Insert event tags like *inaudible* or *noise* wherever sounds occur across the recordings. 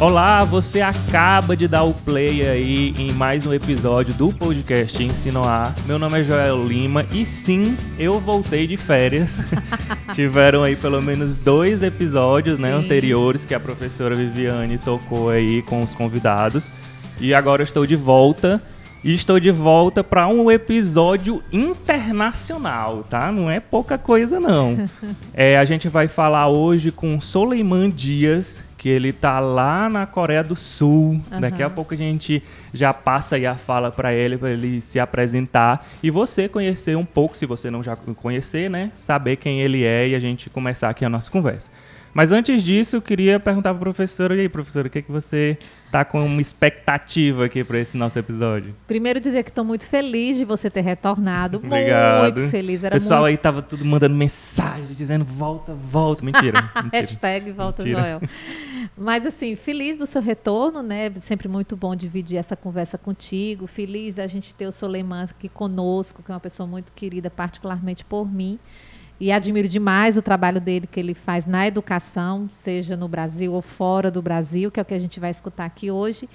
Olá, você acaba de dar o play aí em mais um episódio do podcast Ensino A. Meu nome é Joel Lima e sim, eu voltei de férias. *laughs* Tiveram aí pelo menos dois episódios né, anteriores que a professora Viviane tocou aí com os convidados. E agora eu estou de volta. E estou de volta para um episódio internacional, tá? Não é pouca coisa, não. *laughs* É, a gente vai falar hoje com Soleiman Dias, que ele tá lá na Coreia do Sul. Uhum. Daqui a pouco a gente já passa aí a fala para ele, para ele se apresentar e você conhecer um pouco, se você não já conhecer, né? Saber quem ele é e a gente começar aqui a nossa conversa. Mas antes disso, eu queria perguntar para a professora, e aí, professora, o que, é que você está com uma expectativa aqui para esse nosso episódio? Primeiro dizer que estou muito feliz de você ter retornado. *laughs* Obrigado. Muito feliz. Era o pessoal muito... aí tava tudo mandando mensagem, dizendo volta, volta. Mentira. *laughs* mentira. Hashtag volta mentira. Joel. Mas assim, feliz do seu retorno, né? Sempre muito bom dividir essa conversa contigo. Feliz da gente ter o Soleiman aqui conosco, que é uma pessoa muito querida, particularmente por mim. E admiro demais o trabalho dele que ele faz na educação, seja no Brasil ou fora do Brasil, que é o que a gente vai escutar aqui hoje.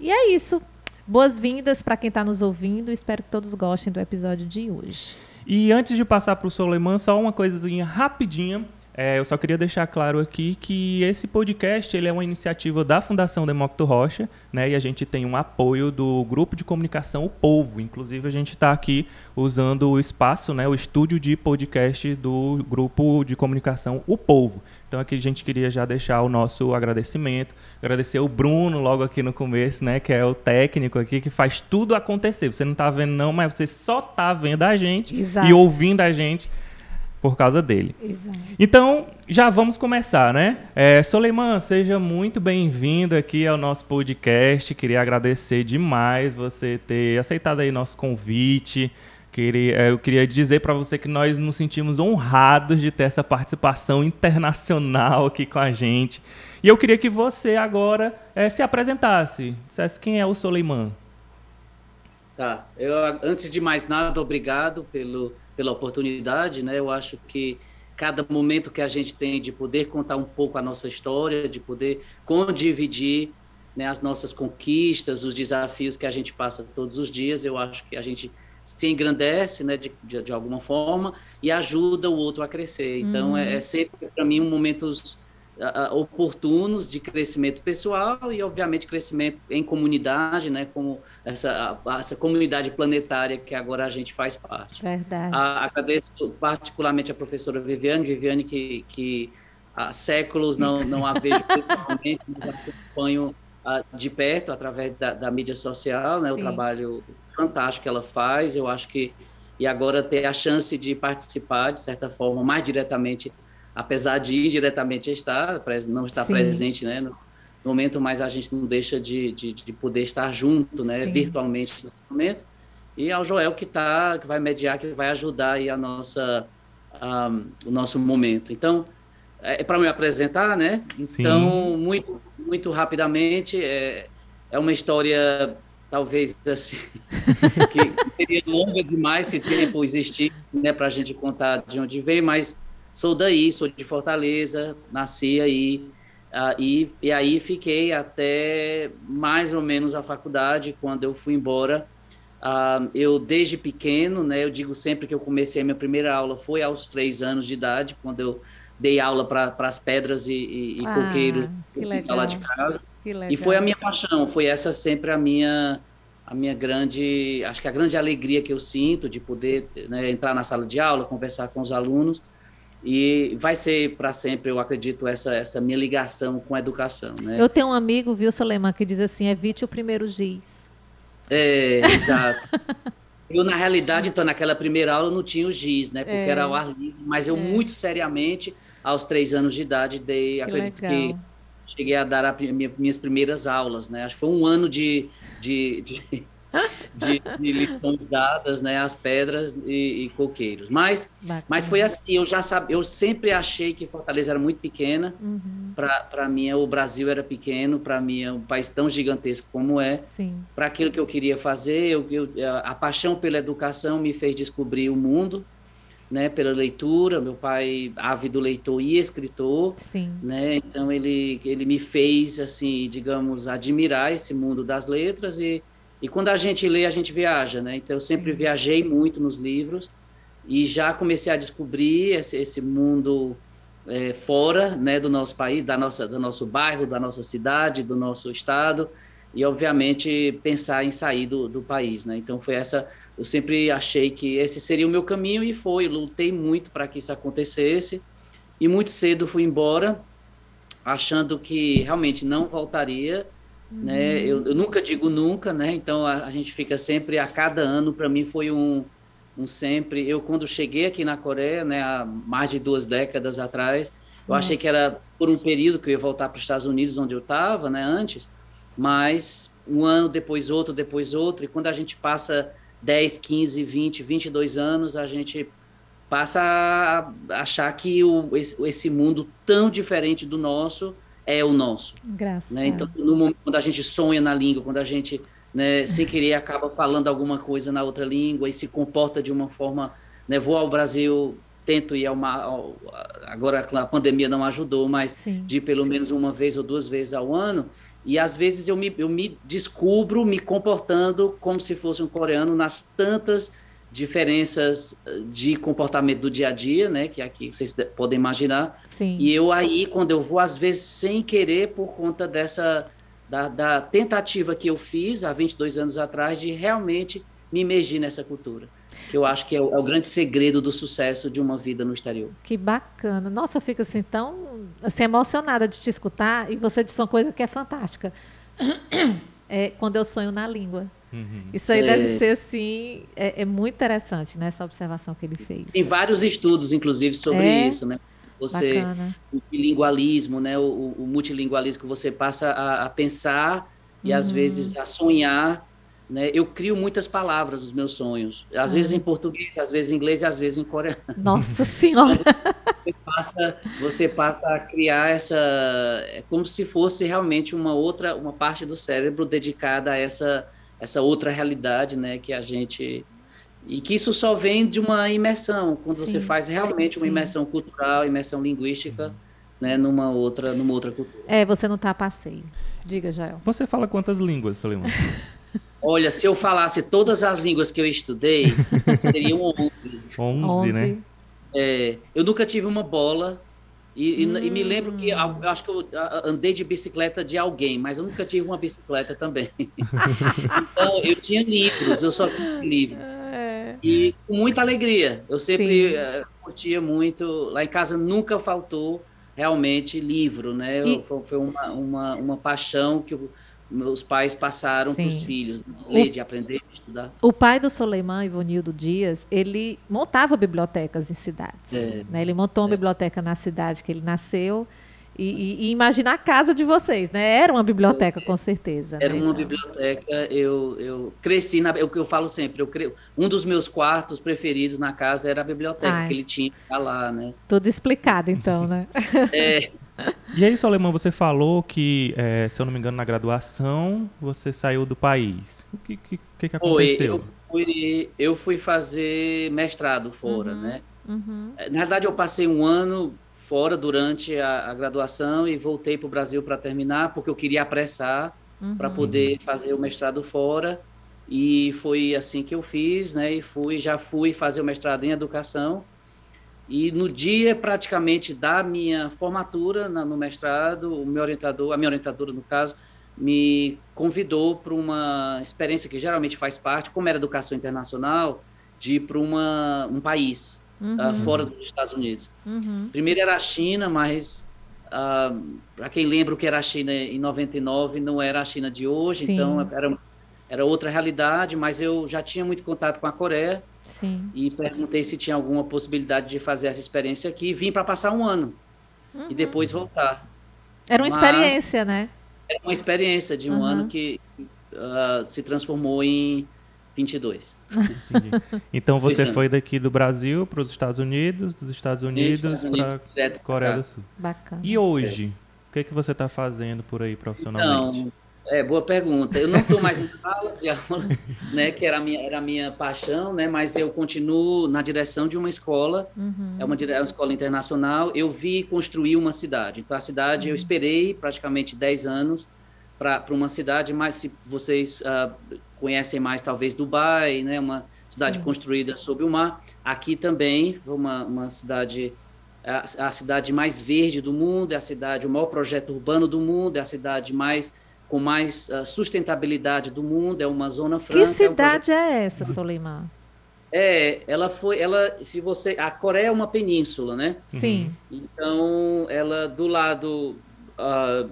E é isso. Boas-vindas para quem está nos ouvindo. Espero que todos gostem do episódio de hoje. E antes de passar para o Soleiman, só uma coisinha rapidinha é, eu só queria deixar claro aqui que esse podcast ele é uma iniciativa da Fundação Demócrito Rocha, né? E a gente tem um apoio do grupo de comunicação O Povo. Inclusive a gente está aqui usando o espaço, né? O estúdio de podcast do grupo de comunicação O Povo. Então aqui a gente queria já deixar o nosso agradecimento, agradecer o Bruno logo aqui no começo, né? Que é o técnico aqui que faz tudo acontecer. Você não está vendo não, mas você só está vendo a gente Exato. e ouvindo a gente por causa dele. Exato. Então, já vamos começar, né? É, Soleiman, seja muito bem-vindo aqui ao nosso podcast. Queria agradecer demais você ter aceitado aí nosso convite. Queria, é, eu queria dizer para você que nós nos sentimos honrados de ter essa participação internacional aqui com a gente. E eu queria que você agora é, se apresentasse, dissesse quem é o Soleiman. Tá. Eu, antes de mais nada, obrigado pelo pela oportunidade, né? Eu acho que cada momento que a gente tem de poder contar um pouco a nossa história, de poder condividir né, as nossas conquistas, os desafios que a gente passa todos os dias, eu acho que a gente se engrandece, né, de, de, de alguma forma, e ajuda o outro a crescer. Então, uhum. é, é sempre, para mim, um momentos oportunos de crescimento pessoal e, obviamente, crescimento em comunidade, né, como essa, essa comunidade planetária que agora a gente faz parte. Verdade. A, agradeço particularmente a professora Viviane, Viviane que, que há séculos não, não a vejo *laughs* pessoalmente, mas acompanho de perto através da, da mídia social, né, o trabalho fantástico que ela faz, eu acho que e agora ter a chance de participar, de certa forma, mais diretamente apesar de indiretamente estar, não estar Sim. presente, né, no momento, mas a gente não deixa de, de, de poder estar junto, né, Sim. virtualmente nesse momento. E ao Joel que tá, que vai mediar, que vai ajudar aí a nossa, um, o nosso momento. Então, é, é para me apresentar, né? Então, Sim. muito, muito rapidamente, é, é uma história talvez assim *laughs* que seria longa demais se tempo existisse, né, para a gente contar de onde veio, mas sou daí, sou de Fortaleza, nasci aí, uh, e, e aí fiquei até mais ou menos a faculdade, quando eu fui embora. Uh, eu, desde pequeno, né, eu digo sempre que eu comecei a minha primeira aula foi aos três anos de idade, quando eu dei aula para as pedras e, e, e ah, coqueiro lá de casa. E foi a minha paixão, foi essa sempre a minha a minha grande, acho que a grande alegria que eu sinto de poder né, entrar na sala de aula, conversar com os alunos e vai ser para sempre, eu acredito, essa, essa minha ligação com a educação. Né? Eu tenho um amigo, viu, Soleiman, que diz assim: evite o primeiro giz. É, exato. *laughs* eu, na realidade, então, naquela primeira aula não tinha o giz, né? Porque é. era ao ar livre, mas eu, é. muito seriamente, aos três anos de idade, dei, que acredito legal. que cheguei a dar a, minhas primeiras aulas, né? Acho que foi um ano de, de, de *laughs* de, de lições dadas, né, as pedras e, e coqueiros. Mas, mas foi assim, eu já sabe, eu sempre achei que Fortaleza era muito pequena. Uhum. Para mim, o Brasil era pequeno. Para mim, é um país tão gigantesco como é. Para aquilo que eu queria fazer, eu, eu, a paixão pela educação me fez descobrir o mundo. né, pela leitura, meu pai ávido leitor e escritor, Sim. né, então ele, ele me fez, assim, digamos, admirar esse mundo das letras e, e quando a gente lê, a gente viaja, né, então eu sempre Sim. viajei muito nos livros e já comecei a descobrir esse, esse mundo é, fora, né, do nosso país, da nossa, do nosso bairro, da nossa cidade, do nosso estado, e obviamente pensar em sair do, do país, né, então foi essa eu sempre achei que esse seria o meu caminho e foi. Lutei muito para que isso acontecesse e muito cedo fui embora, achando que realmente não voltaria. Né? Uhum. Né? Eu, eu, nunca digo nunca, né? Então a, a gente fica sempre a cada ano. Para mim foi um, um sempre. Eu quando cheguei aqui na Coreia, né, há mais de duas décadas atrás, eu Nossa. achei que era por um período que eu ia voltar para os Estados Unidos, onde eu estava, né, antes. Mas um ano depois outro, depois outro, e quando a gente passa 10, 15, 20, 22 anos, a gente passa a achar que o, esse mundo tão diferente do nosso é o nosso. Graças. Né? Então, no momento, quando a gente sonha na língua, quando a gente, né, sem querer, acaba falando alguma coisa na outra língua e se comporta de uma forma, né, vou ao Brasil, tento ir ao, ao agora a pandemia não ajudou, mas sim, de pelo sim. menos uma vez ou duas vezes ao ano, e às vezes eu me, eu me descubro me comportando como se fosse um coreano nas tantas diferenças eh, de comportamento do dia a dia, né, que aqui vocês podem imaginar. Sim. E eu aí, quando eu vou, às vezes, sem querer, por conta dessa, da, da tentativa que eu fiz há 22 anos atrás, de realmente me imergir nessa cultura que eu acho que é o, é o, grande segredo do sucesso de uma vida no exterior. Que bacana. Nossa, eu fico assim tão assim, emocionada de te escutar e você disse uma coisa que é fantástica. *coughs* É quando eu sonho na língua. Uhum. Isso aí é... deve ser assim, é, é, muito interessante, né? Essa observação que ele fez. Tem vários estudos, inclusive, sobre é? isso, né? Você, Bacana. o bilingualismo, né? O, o multilingualismo que você passa a, a pensar e às uhum. vezes a sonhar né? Eu crio muitas palavras nos meus sonhos, às vezes em português, às vezes em inglês e às vezes em coreano. Nossa *laughs* Senhora! você, passa, você passa a criar essa, é como se fosse realmente uma outra, uma parte do cérebro dedicada a essa, essa outra realidade, né? Que a gente e que isso só vem de uma imersão, quando sim, você faz realmente sim. uma imersão cultural, imersão linguística, né, numa outra, numa outra cultura. É, você não está a passeio. Diga, Jael. Você fala quantas línguas, Solimão? *laughs* Olha, se eu falasse todas as línguas que eu estudei, seriam 11. 11, né? É, eu nunca tive uma bola. E, hum. e, me lembro que eu acho que eu andei de bicicleta de alguém, mas eu nunca tive uma bicicleta também. *laughs* então, eu tinha livros, eu só tinha livros. É. E com muita alegria. Eu sempre uh, curtia muito. Lá em casa nunca faltou realmente livro, né? E... Foi, foi uma, uma, uma paixão que eu meus pais passaram para os filhos, de ler, de aprender, de estudar. O pai do Soleiman, Ivonildo Dias, ele montava bibliotecas em cidades. É, né? Ele montou uma é. biblioteca na cidade que ele nasceu. E, e, e imagina a casa de vocês, né? Era uma biblioteca, com certeza. Era né? uma então. biblioteca. Eu, eu cresci na. É o que eu falo sempre. Eu cre... Um dos meus quartos preferidos na casa era a biblioteca Ai. que ele tinha lá, né? Tudo explicado, então, né? é. *laughs* E aí, Solemão, você falou que, é, se eu não me engano, na graduação você saiu do país. O que, que, que aconteceu? eu, fui, eu fui fazer mestrado fora, uhum, né? Uhum. É, na verdade, eu passei um ano fora durante a, a graduação e voltei para o Brasil para terminar, porque eu queria apressar uhum. para poder fazer o mestrado fora. E foi assim que eu fiz, né? E fui, já fui fazer o mestrado em educação e no dia praticamente da minha formatura na, no mestrado, o meu orientador, a minha orientadora no caso, me convidou para uma experiência que geralmente faz parte, como era educação internacional, de ir para um país uhum. uh, fora dos Estados Unidos. Uhum. Primeiro era a China, mas uh, ah, para quem lembra o que era a China em 99, não era a China de hoje, Sim. então era, era outra realidade, mas eu já tinha muito contato com a Coreia, Sim. E perguntei se tinha alguma possibilidade de fazer essa experiência aqui. Vim para passar um ano uhum. e depois voltar. Era uma Mas experiência, né? Era uma experiência de um uhum. ano que uh, se transformou em 22. então você foi daqui do Brasil para os Estados Unidos, dos Estados Unidos, Unidos para Coreia do Sul. Bacana. E hoje, o que, é que você está fazendo por aí profissionalmente? Então, É, boa pergunta. Eu não estou mais em sala de aula, né, que era a minha, era a minha paixão, né, mas eu continuo na direção de uma escola, uhum. é, uma, é uma escola internacional. Eu vi construir uma cidade. Então, a cidade, uhum. eu esperei praticamente 10 anos para uma cidade, mas se vocês uh, conhecem mais, talvez, Dubai, né, uma cidade sim, construída sim. sob o mar. Aqui também, uma, uma cidade a, a cidade mais verde do mundo, é a cidade, o maior projeto urbano do mundo, é a cidade mais com mais uh, sustentabilidade do mundo, é uma zona franca. Que cidade é, um projeto... é essa, Soleiman? É, ela foi, ela, se você, a Coreia é uma península, né? Sim. Então, ela do lado uh,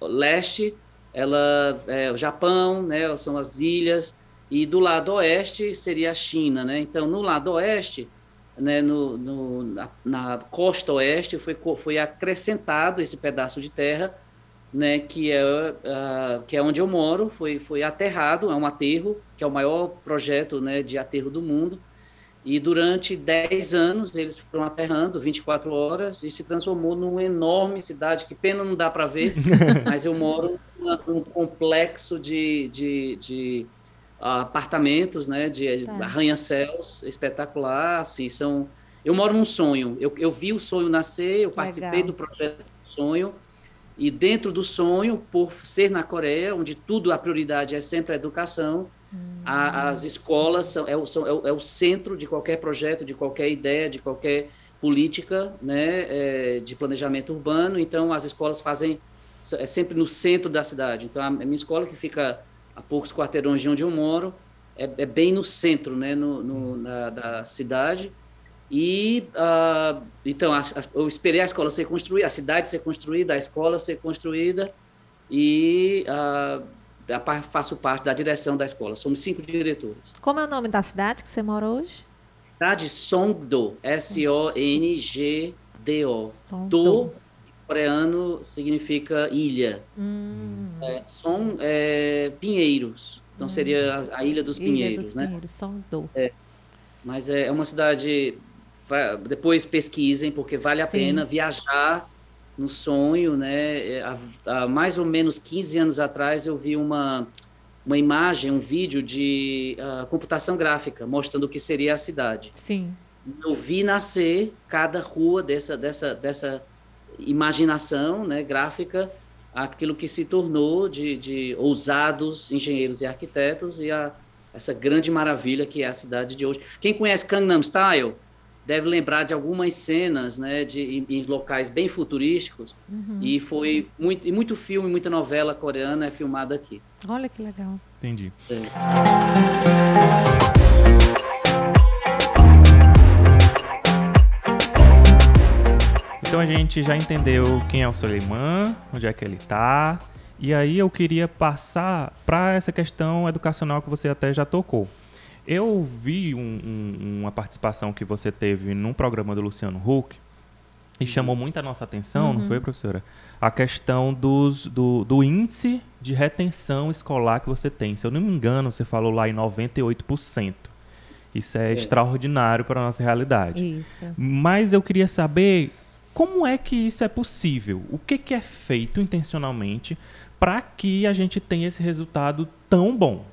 leste, ela é o Japão, né? São as ilhas e do lado oeste seria a China, né? Então, no lado oeste, né, no, no na, na, costa oeste foi, foi acrescentado esse pedaço de terra né, que é, uh, que é onde eu moro, foi, foi aterrado, é um aterro, que é o maior projeto né, de aterro do mundo, e durante 10 anos eles foram aterrando, 24 horas, e se transformou numa enorme cidade, que pena não dá para ver, *laughs* mas eu moro num complexo de, de, de uh, apartamentos, né, de tá. arranha-céus, espetacular, assim, são... Eu moro num sonho, eu, eu vi o sonho nascer, eu participei Legal. do projeto do sonho, e dentro do sonho, por ser na Coreia, onde tudo, a prioridade é sempre a educação, hum. a, as escolas são é, são é, o, é, o, centro de qualquer projeto, de qualquer ideia, de qualquer política né, é, de planejamento urbano. Então, as escolas fazem, é sempre no centro da cidade. Então, a minha escola, que fica a poucos quarteirões de onde eu moro, é, é bem no centro né, no, no na, da cidade. E uh, então a, a, eu esperei a escola ser construída, a cidade ser construída, a escola ser construída e uh, a, faço parte da direção da escola. Somos cinco diretores. Como é o nome da cidade que você mora hoje? Cidade Songdo, S-O-N-G-D-O. Do coreano significa ilha. Hum. É, Song é Pinheiros. Então hum. seria a, a, Ilha dos ilha Pinheiros, dos né? Pinheiros, Songdo. É, mas é, é uma cidade depois pesquisem, porque vale a Sim. pena viajar no sonho, né? Há, há, mais ou menos 15 anos atrás eu vi uma, uma imagem, um vídeo de uh, computação gráfica mostrando o que seria a cidade. Sim. Eu vi nascer cada rua dessa, dessa, dessa imaginação né, gráfica, aquilo que se tornou de, de ousados engenheiros e arquitetos e a, essa grande maravilha que é a cidade de hoje. Quem conhece Gangnam Style? Deve lembrar de algumas cenas, né, de em, em locais bem futurísticos. Uhum. E foi muito, e muito filme, muita novela coreana é filmada aqui. Olha que legal. Entendi. É. Então a gente já entendeu quem é o Soleiman, onde é que ele está. E aí eu queria passar para essa questão educacional que você até já tocou. Eu vi um, um, uma participação que você teve num programa do Luciano Huck e chamou muito a nossa atenção, uhum. não foi, professora? A questão dos, do, do índice de retenção escolar que você tem. Se eu não me engano, você falou lá em 98%. Isso é, é. extraordinário para a nossa realidade. Isso. Mas eu queria saber como é que isso é possível? O que, que é feito intencionalmente para que a gente tenha esse resultado tão bom?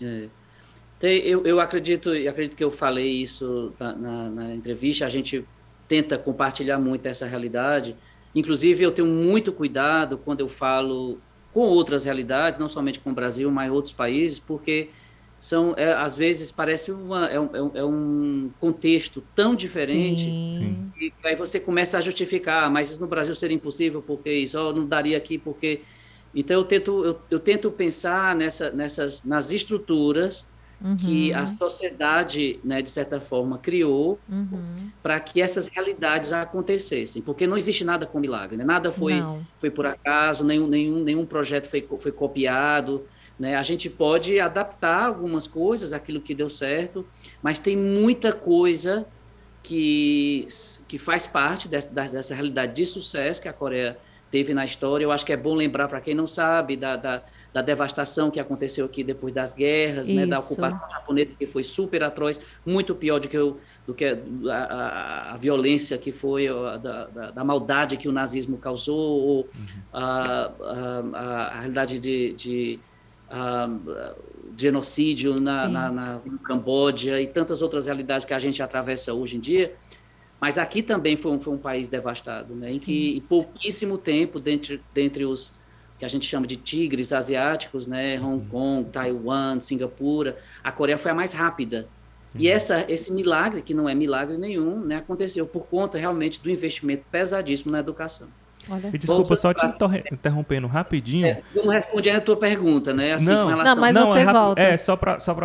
É. Eu, eu acredito, acredito que eu falei isso na, na, na, entrevista, a gente tenta compartilhar muito essa realidade. Inclusive, eu tenho muito cuidado quando eu falo com outras realidades, não somente com o Brasil, mas outros países, porque são, é, às vezes, parece uma, é, um, é um é contexto tão diferente, Sim. e aí você começa a justificar, mas isso no Brasil seria impossível, porque isso oh, não daria aqui, porque... Então, eu tento, eu, eu tento pensar nessa, nessas, nas estruturas uhum. que a sociedade, né, de certa forma, criou uhum. para que essas realidades acontecessem, porque não existe nada com milagre, né? nada foi, foi por acaso, nenhum, nenhum, nenhum projeto foi, foi copiado, né? A gente pode adaptar algumas coisas, aquilo que deu certo, mas tem muita coisa que, que faz parte dessa, dessa realidade de sucesso que a Coreia teve na história. Eu acho que é bom lembrar para quem não sabe da, da, da, devastação que aconteceu aqui depois das guerras, né, da ocupação japonesa que foi super atroz, muito pior do que, o, do que a, a, a violência que foi, a, da, da, maldade que o nazismo causou, ou uhum. a, a, realidade de, de genocídio na, na, na, no Camboja e tantas outras realidades que a gente atravessa hoje em dia. Mas aqui também foi um, foi um país devastado, né? em que em pouquíssimo tempo, dentre, dentre os que a gente chama de tigres asiáticos, né? Hong uhum. Kong, Taiwan, Singapura, a Coreia foi a mais rápida. E uhum. essa, esse milagre, que não é milagre nenhum, né, aconteceu por conta realmente do investimento pesadíssimo na educação. Olha e desculpa, só te interrompendo rapidinho. É, eu não respondi a tua pergunta, né? Assim, não, relação... não, mas não, você é volta. É, só para só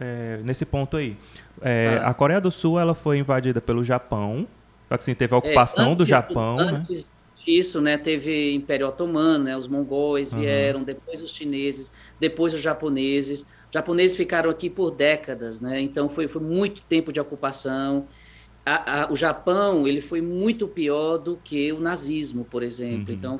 é, nesse ponto aí. É, ah. A Coreia do Sul ela foi invadida pelo Japão. Assim, teve a é, ocupação é, do Japão. Né? Antes né? disso, né, teve Império Otomano, né, os mongóis vieram, uhum. depois os chineses, depois os japoneses. Os japoneses ficaram aqui por décadas, né? Então foi, foi muito tempo de ocupação. A, a, o Japão ele foi muito pior do que o nazismo, por exemplo. Uhum. Então,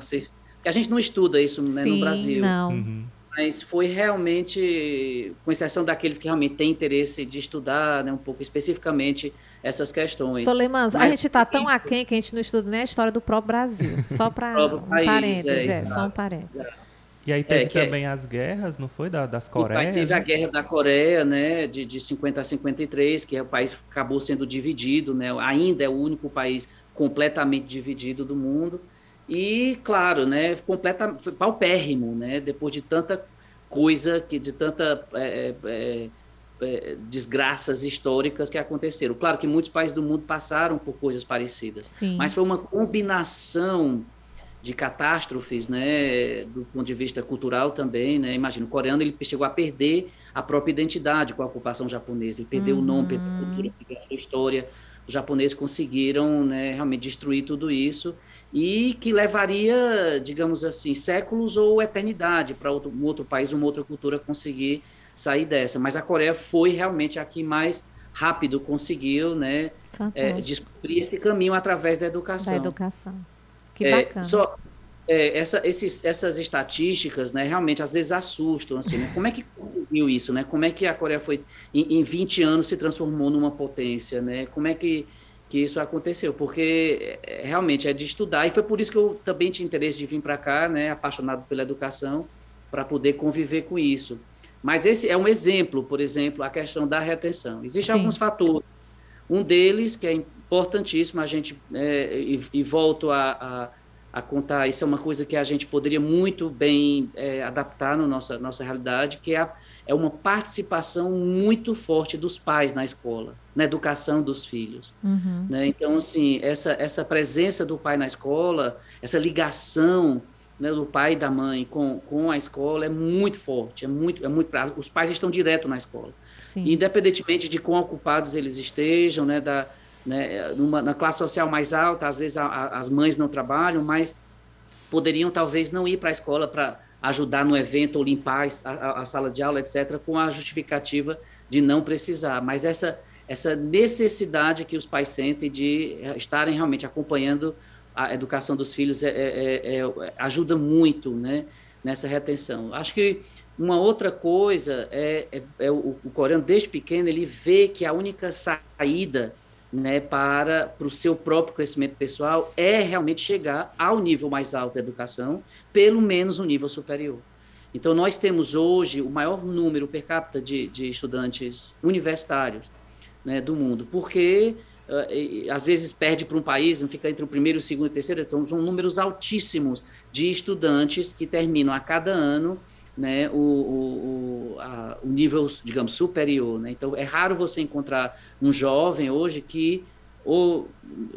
a gente não estuda isso né, Sim, no Brasil. Não. Uhum mas foi realmente, com exceção daqueles que realmente têm interesse de estudar né, um pouco especificamente essas questões. Solemans, a gente está tão aquém que a gente não estuda nem a história do próprio Brasil, só *laughs* para um parênteses, é, é, só um parênteses. É. E aí teve é, também é, as guerras, não foi? Da, das Coreias? Teve a guerra da Coreia, né, de, de 50 a 53, que o país acabou sendo dividido, né, ainda é o único país completamente dividido do mundo. E, claro, né, completa, foi paupérrimo, né, depois de tanta coisa, que de tanta é, é, é, desgraças históricas que aconteceram. Claro que muitos países do mundo passaram por coisas parecidas, Sim. mas foi uma combinação de catástrofes, né, do ponto de vista cultural também, né, imagina, o coreano ele chegou a perder a própria identidade com a ocupação japonesa, ele perdeu uhum. o nome, perdeu a cultura, perdeu a história, os japoneses conseguiram né, realmente destruir tudo isso e que levaria, digamos assim, séculos ou eternidade para outro, um outro país, uma outra cultura conseguir sair dessa. Mas a Coreia foi realmente a que mais rápido conseguiu né, é, descobrir esse caminho através da educação. Da educação. Que é, bacana. Só, é, essa, esses, essas estatísticas, né, realmente às vezes assustam, assim, né? como é que conseguiu isso, né? Como é que a Coreia foi, em, em 20 anos, se transformou numa potência, né? Como é que, que isso aconteceu? Porque é, realmente é de estudar, e foi por isso que eu também tinha interesse de vir para cá, né, apaixonado pela educação, para poder conviver com isso. Mas esse é um exemplo, por exemplo, a questão da retenção. Existem Sim. alguns fatores. Um deles, que é importantíssimo, a gente, é, e, e volto a, a a contar. Isso é uma coisa que a gente poderia muito bem é, adaptar na nossa, nossa realidade, que é, a, é uma participação muito forte dos pais na escola, na educação dos filhos. Uhum. Né? Então, assim, essa, essa presença do pai na escola, essa ligação né, do pai e da mãe com, com a escola é muito forte, é muito, é muito os pais estão direto na escola. Sim. Independentemente de quão ocupados eles estejam, né, da, né, numa, na classe social mais alta, às vezes a, a, as mães não trabalham, mas poderiam talvez não ir para a escola para ajudar no evento ou limpar a, a, sala de aula, etc., com a justificativa de não precisar. Mas essa, essa necessidade que os pais sentem de estarem realmente acompanhando a educação dos filhos é, é, é, é ajuda muito né, nessa retenção. Acho que uma outra coisa é, é, é o, o coreano, desde pequeno, ele vê que a única saída né, para, para o seu próprio crescimento pessoal é realmente chegar ao nível mais alto da educação, pelo menos o nível superior. Então, nós temos hoje o maior número per capita de, de estudantes universitários né, do mundo, porque uh, às vezes perde para um país, não fica entre o primeiro, o segundo e o terceiro, então são números altíssimos de estudantes que terminam a cada ano né, o, o, a, o nível, digamos, superior. Né? Então, é raro você encontrar um jovem hoje que ou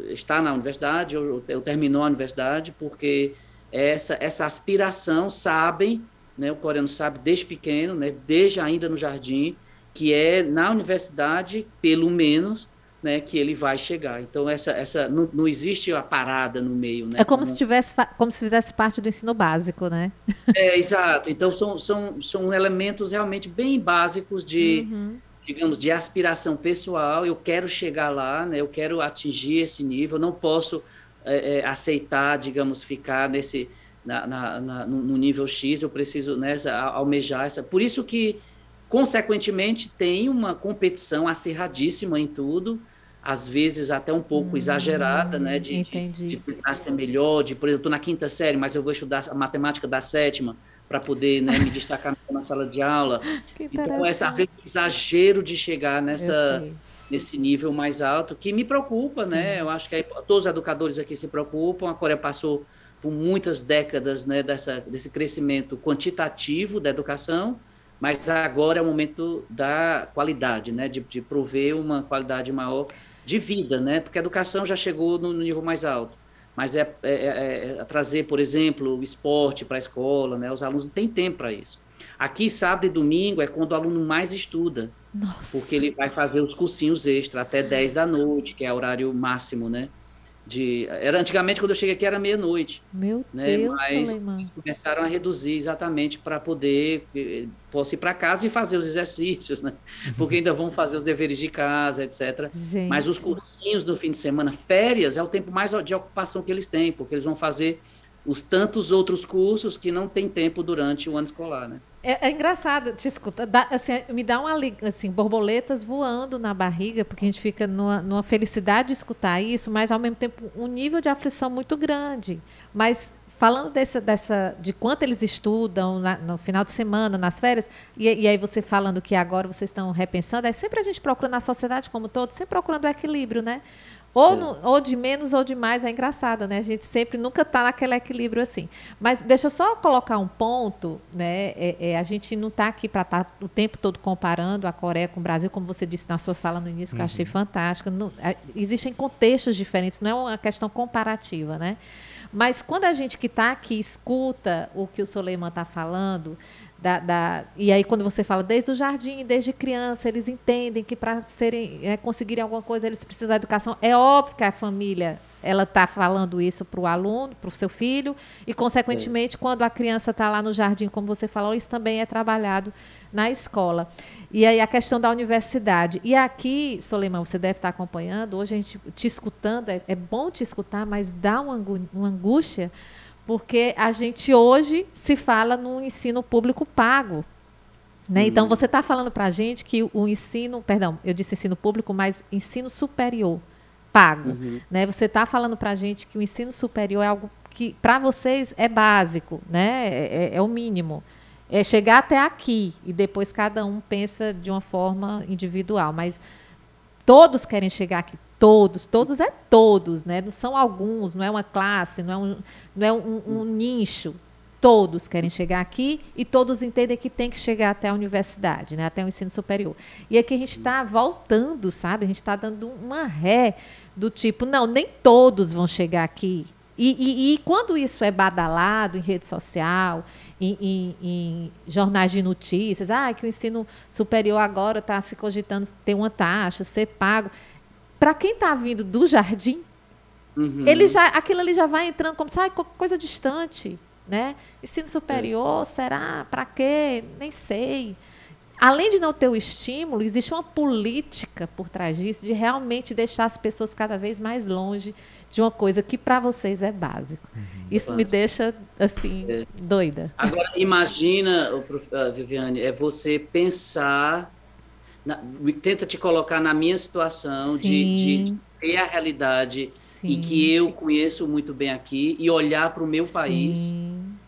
está na universidade ou, ou terminou a universidade, porque essa, essa aspiração, sabem, né, o coreano sabe desde pequeno, né, desde ainda no jardim, que é na universidade, pelo menos, né, que ele vai chegar. Então essa essa não, não existe a parada no meio, né? É como, como, se tivesse como se fizesse parte do ensino básico, né? É exato. Então são, são, são elementos realmente bem básicos de uhum. digamos de aspiração pessoal. Eu quero chegar lá, né? Eu quero atingir esse nível. não posso é, é, aceitar, digamos, ficar nesse na, na, na, no nível X, eu preciso né, almejar essa. Por isso que, consequentemente, tem uma competição acirradíssima em tudo, às vezes até um pouco hum, exagerada, né? De, de, de, tentar ser melhor, de, por exemplo, estou na quinta série, mas eu vou estudar a matemática da sétima para poder né, me destacar na sala de aula. *laughs* então, essa, às vezes, exagero de chegar nessa nesse nível mais alto, que me preocupa, né? Sim. né? Eu acho que aí, todos os educadores aqui se preocupam. A Coreia passou por muitas décadas né, dessa, desse crescimento quantitativo da educação, mas agora é o momento da qualidade, né? De, de prover uma qualidade maior de vida, né? Porque a educação já chegou no nível mais alto. Mas é, é, é, é trazer, por exemplo, o esporte para a escola, né? Os alunos não têm tempo para isso. Aqui, sábado e domingo é quando o aluno mais estuda. Nossa. Porque ele vai fazer os cursinhos extra até 10 da noite, que é o horário máximo, né? De, era antigamente quando eu cheguei aqui era meia-noite. Meu né? Deus, Mas começaram a reduzir exatamente para poder eh, posso ir para casa e fazer os exercícios, né? *laughs* Porque ainda vão fazer os deveres de casa, etc. Gente. Mas os cursinhos do fim de semana, férias é o tempo mais de ocupação que eles têm, porque eles vão fazer os tantos outros cursos que não tem tempo durante o ano escolar, né? É, é engraçado te escutar, dá, assim, me dá uma assim, borboletas voando na barriga, porque a gente fica numa, numa, felicidade de escutar isso, mas ao mesmo tempo um nível de aflição muito grande. Mas falando desse, dessa, de quanto eles estudam na, no final de semana, nas férias, e, e, aí você falando que agora vocês estão repensando, é sempre a gente procura na sociedade como todo, sempre procurando o equilíbrio, né? Ou, é. no, ou de menos ou de mais, é engraçado, né? A gente sempre nunca está naquele equilíbrio assim. Mas deixa eu só colocar um ponto, né? É, é, a gente não está aqui para estar tá o tempo todo comparando a Coreia com o Brasil, como você disse na sua fala no início, que uhum. eu achei uhum. fantástica. Não, é, existem contextos diferentes, não é uma questão comparativa, né? Mas quando a gente que está aqui escuta o que o Soleiman está falando, da, da, e aí, quando você fala desde o jardim, desde criança, eles entendem que para serem, é, conseguirem alguma coisa, eles precisam da educação. É óbvio que a família ela está falando isso para o aluno, para o seu filho, e, consequentemente, é. quando a criança está lá no jardim, como você falou, isso também é trabalhado na escola. E aí a questão da universidade. E aqui, Soleiman, você deve estar acompanhando, hoje a gente te escutando, é, é bom te escutar, mas dá uma, uma angústia porque a gente hoje se fala no ensino público pago. Né? Então, uhum. você está falando para a gente que o ensino, perdão, eu disse ensino público, mas ensino superior pago. Uhum. Né? Você está falando para a gente que o ensino superior é algo que, para vocês, é básico, né? É, é, é, o mínimo. É chegar até aqui e depois cada um pensa de uma forma individual. Mas todos querem chegar aqui, todos, todos é todos, né? Não são alguns, não é uma classe, não é um, não é um, um nicho. Todos querem chegar aqui e todos entendem que tem que chegar até a universidade, né? até o ensino superior. E aqui a gente está voltando, sabe? A gente está dando uma ré do tipo, não, nem todos vão chegar aqui. E, e, e, quando isso é badalado em rede social, em, em, em, jornais de notícias, ah, que o ensino superior agora está se cogitando ter uma taxa, ser pago para quem está vindo do jardim, uhum. ele já, aquilo ali já vai entrando como sabe, coisa distante, né? Ensino superior, é. será? Para quê? Nem sei. Além de não ter o estímulo, existe uma política por trás disso de realmente deixar as pessoas cada vez mais longe de uma coisa que para vocês é básico. Uhum. Isso me deixa assim é. doida. Agora imagina, Viviane, é você pensar na, tenta te colocar na minha situação de, de ter a realidade Sim. e que eu conheço muito bem aqui e olhar para o meu Sim. país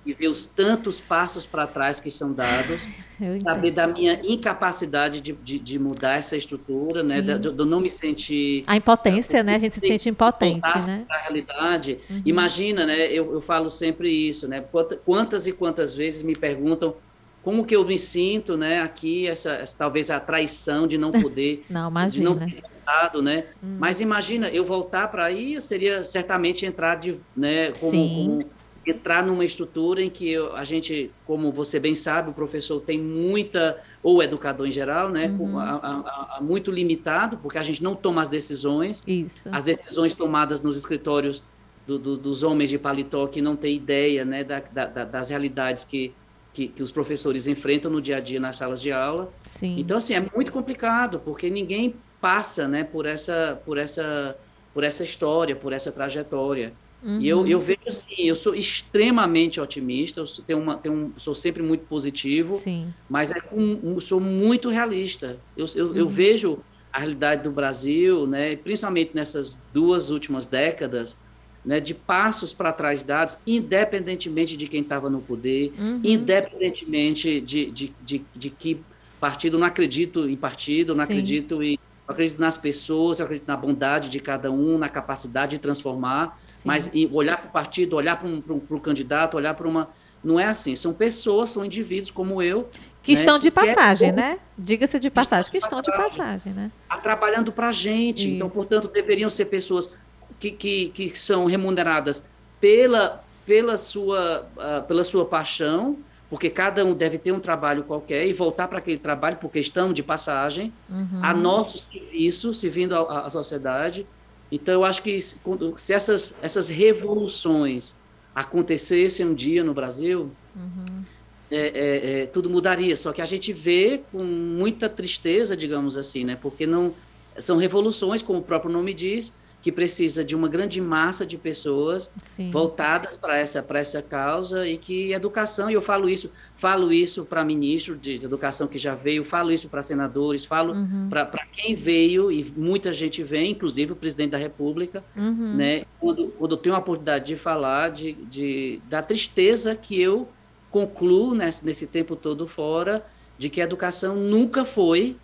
e ver os tantos passos para trás que são dados, *laughs* saber da minha incapacidade de, de, de mudar essa estrutura, né, de, de, não me sentir... A impotência, né? A gente se sente impotente, né? A realidade. Uhum. Imagina, né? Eu, eu falo sempre isso, né? Quantas e quantas vezes me perguntam como que eu me sinto, né, aqui, essa, essa talvez a traição de não poder, *laughs* não, imagina. de não ter voltado, né, hum. mas imagina, eu voltar para aí, seria certamente entrar de, né, como, como entrar numa estrutura em que eu, a gente, como você bem sabe, o professor tem muita, ou o educador em geral, né, uhum. a, a, a, muito limitado, porque a gente não toma as decisões, Isso. as decisões tomadas nos escritórios do, do, dos homens de paletó que não têm ideia, né, da, da, das realidades que que, que, os professores enfrentam no dia a dia nas salas de aula. Sim. Então, assim, é muito complicado, porque ninguém passa né, por, essa, por, essa, por essa história, por essa trajetória. Uhum. E eu, eu vejo assim, eu sou extremamente otimista, eu sou, tenho uma, tenho um, sou sempre muito positivo, Sim. mas é um, sou muito realista. Eu, eu, uhum. eu, vejo a realidade do Brasil, né, principalmente nessas duas últimas décadas, né, de passos para trás dados, independentemente de quem estava no poder, uhum. independentemente de, de, de, de, que partido, não acredito em partido, não Sim. acredito em eu acredito nas pessoas, eu acredito na bondade de cada um, na capacidade de transformar, Sim. mas olhar para o partido, olhar para um, candidato, olhar para uma. Não é assim, são pessoas, são indivíduos como eu. Que né, estão de passagem, né? Diga-se de passagem, que estão de passagem, né? Tá trabalhando para a gente. Então, Isso. Então, portanto, deveriam ser pessoas que, que, que são remuneradas pela, pela, sua, uh, pela sua paixão, porque cada um deve ter um trabalho qualquer e voltar para aquele trabalho por questão de passagem, uhum. a nosso serviço, servindo à sociedade. Então, eu acho que se, se, essas, essas revoluções acontecessem um dia no Brasil, uhum. é, é, é, tudo mudaria. Só que a gente vê com muita tristeza, digamos assim, né? porque não são revoluções, como o próprio nome diz, que precisa de uma grande massa de pessoas Sim. voltadas para essa para essa causa e que educação e eu falo isso falo isso para ministro de, educação que já veio falo isso para senadores falo uhum. para quem veio e muita gente vem inclusive o presidente da república uhum. né quando, quando eu tenho a oportunidade de falar de, de da tristeza que eu concluo nesse, nesse tempo todo fora de que a educação nunca foi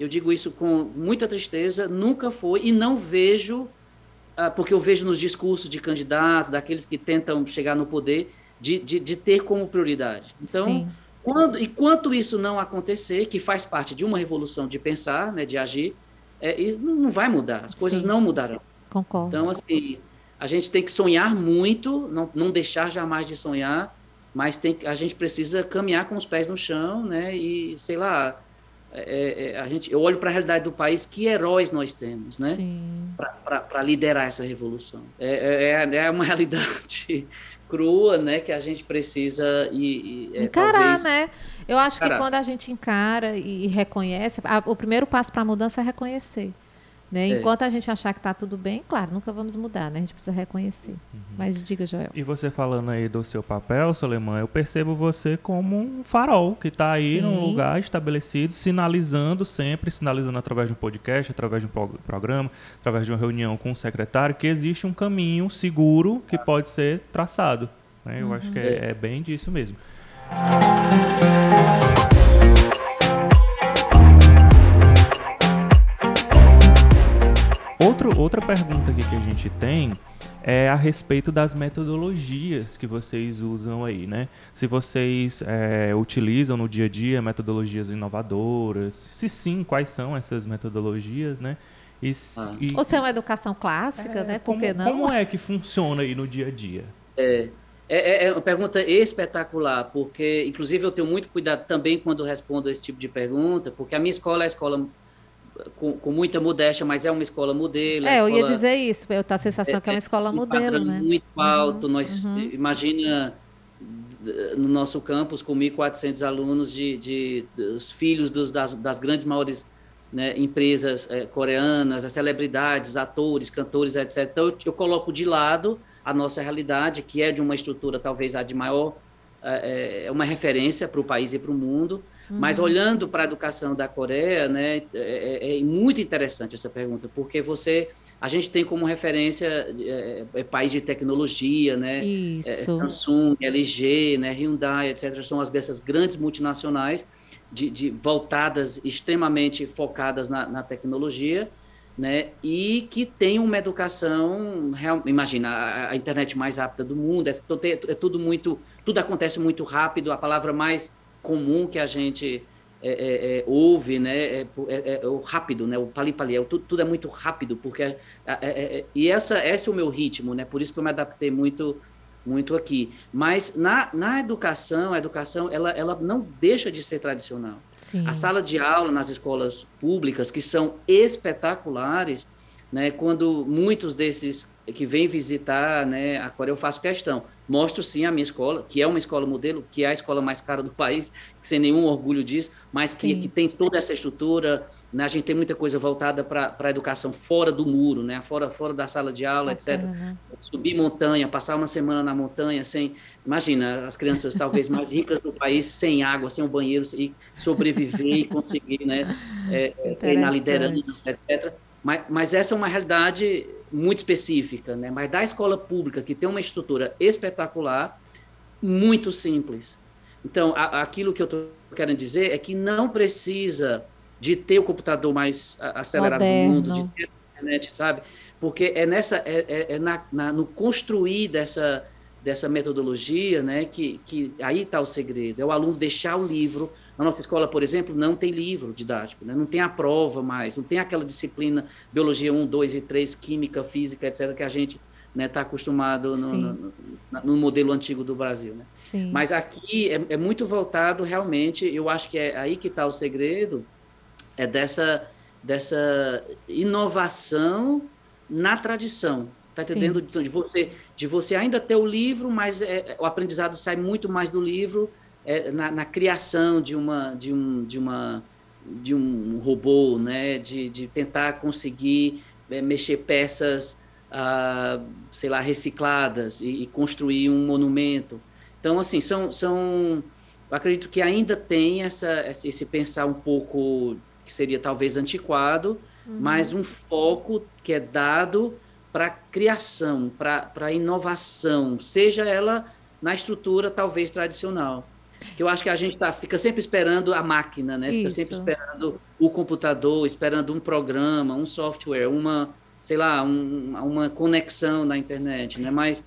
eu digo isso com muita tristeza, nunca foi e não vejo, ah, porque eu vejo nos discursos de candidatos, daqueles que tentam chegar no poder, de, de, de ter como prioridade. Então, Sim. quando, enquanto isso não acontecer, que faz parte de uma revolução de pensar, né, de agir, é, não vai mudar, as coisas Sim. não mudarão. Concordo. Então, assim, a gente tem que sonhar muito, não, não deixar jamais de sonhar, mas tem, a gente precisa caminhar com os pés no chão, né, e, sei lá, é, é, a gente, eu olho para a realidade do país, que heróis nós temos, né? Para liderar essa revolução. É, é, é, uma *laughs* realidade crua, né? Que a gente precisa e, e é, encarar, talvez... né? Eu acho encarar. que quando a gente encara e reconhece, a, o primeiro passo para a mudança é reconhecer. Né? É. Enquanto a gente achar que está tudo bem, claro, nunca vamos mudar, né? A gente precisa reconhecer. Uhum. Mas diga, Joel. E você falando aí do seu papel, Soleman, eu percebo você como um farol que está aí Sim. num lugar estabelecido, sinalizando sempre, sinalizando através de um podcast, através de um programa, através de uma reunião com o secretário, que existe um caminho seguro que pode ser traçado. Né? Eu uhum. acho que é, é bem disso mesmo. Outro, outra pergunta aqui que a gente tem é a respeito das metodologias que vocês usam aí, né? Se vocês é, utilizam no dia a dia metodologias inovadoras, se sim, quais são essas metodologias, né? E, ah. e, Ou se é uma educação clássica, é, né? Por como, que não? Como é que funciona aí no dia a dia? É, é, é, uma pergunta espetacular, porque, inclusive, eu tenho muito cuidado também quando respondo esse tipo de pergunta, porque a minha escola é a escola com, com, muita modéstia, mas é uma escola modelo. É, eu ia dizer isso, eu tenho a sensação é, que é uma escola modelo, né? muito alto, uhum, nós, uhum. imagina no nosso campus com 1.400 alunos de, de, dos filhos dos, das, das grandes maiores né, empresas é, coreanas, as celebridades, atores, cantores, etc. Então, eu, eu, coloco de lado a nossa realidade, que é de uma estrutura talvez a de maior, é, é uma referência para o país e para o mundo, mas uhum. olhando para a educação da Coreia, né, é, é, é, muito interessante essa pergunta, porque você, a gente tem como referência é, é país de tecnologia, né, é, Samsung, LG, né, Hyundai, etc. São as dessas grandes multinacionais de, de voltadas extremamente focadas na, na tecnologia, né, e que tem uma educação, real, imagina, a, a, internet mais rápida do mundo, é, é, tudo muito, tudo acontece muito rápido, a palavra mais comum que a gente é, é, é, ouve, né, é, é, é, o rápido, né, o pali-pali, é, tudo, tudo, é muito rápido, porque e essa, esse é o meu ritmo, né, por isso que eu me adaptei muito muito aqui. Mas na, na educação, a educação ela, ela não deixa de ser tradicional. Sim. A sala de aula nas escolas públicas, que são espetaculares, né, quando muitos desses que vêm visitar né, a Coreia, eu faço questão. Mostro sim a minha escola, que é uma escola modelo, que é a escola mais cara do *laughs* país, sem nenhum orgulho disso, mas que, que, tem toda essa estrutura. Né, a gente tem muita coisa voltada para a educação fora do muro, né, fora, fora da sala de aula, etc. Né? Subir montanha, passar uma semana na montanha, sem. Imagina, as crianças talvez mais ricas do país, sem água, sem um banheiro, e sobreviver e conseguir né, *laughs* é, treinar liderança, etc. Mas, mas essa é uma realidade muito específica, né? Mas da escola pública, que tem uma estrutura espetacular, muito simples. Então, a, aquilo que eu estou querendo dizer é que não precisa de ter o computador mais acelerado Moderno. do mundo, de ter a internet, sabe? Porque é nessa é, é, é na, na, no construir dessa dessa metodologia, né, que, que aí está o segredo. É o aluno deixar o livro na nossa escola, por exemplo, não tem livro didático, né? não tem a prova mais, não tem aquela disciplina biologia 1, 2 e 3, química, física, etc., que a gente está né, tá acostumado no, no, no, modelo antigo do Brasil. Né? Mas aqui é, é, muito voltado realmente, eu acho que é aí que está o segredo, é dessa, dessa inovação na tradição. Está entendendo? De você, de você ainda ter o livro, mas é, o aprendizado sai muito mais do livro é, na, na, criação de uma de um de uma de um robô, né, de, de tentar conseguir é, mexer peças, ah, sei lá, recicladas e, e, construir um monumento. Então, assim, são, são eu acredito que ainda tem essa, esse pensar um pouco que seria talvez antiquado, uhum. mas um foco que é dado para criação, para inovação, seja ela na estrutura talvez tradicional que eu acho que a gente tá, fica sempre esperando a máquina, né? Fica Isso. sempre esperando o computador, esperando um programa, um software, uma, sei lá, um, uma conexão na internet, né? Mas,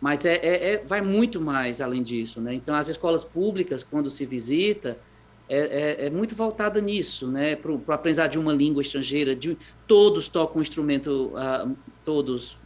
mas é, é, é, vai muito mais além disso, né? Então, as escolas públicas, quando se visita, é, é, é muito voltada nisso, né? Para o aprendizado de uma língua estrangeira, de, todos tocam um instrumento, uh, todos,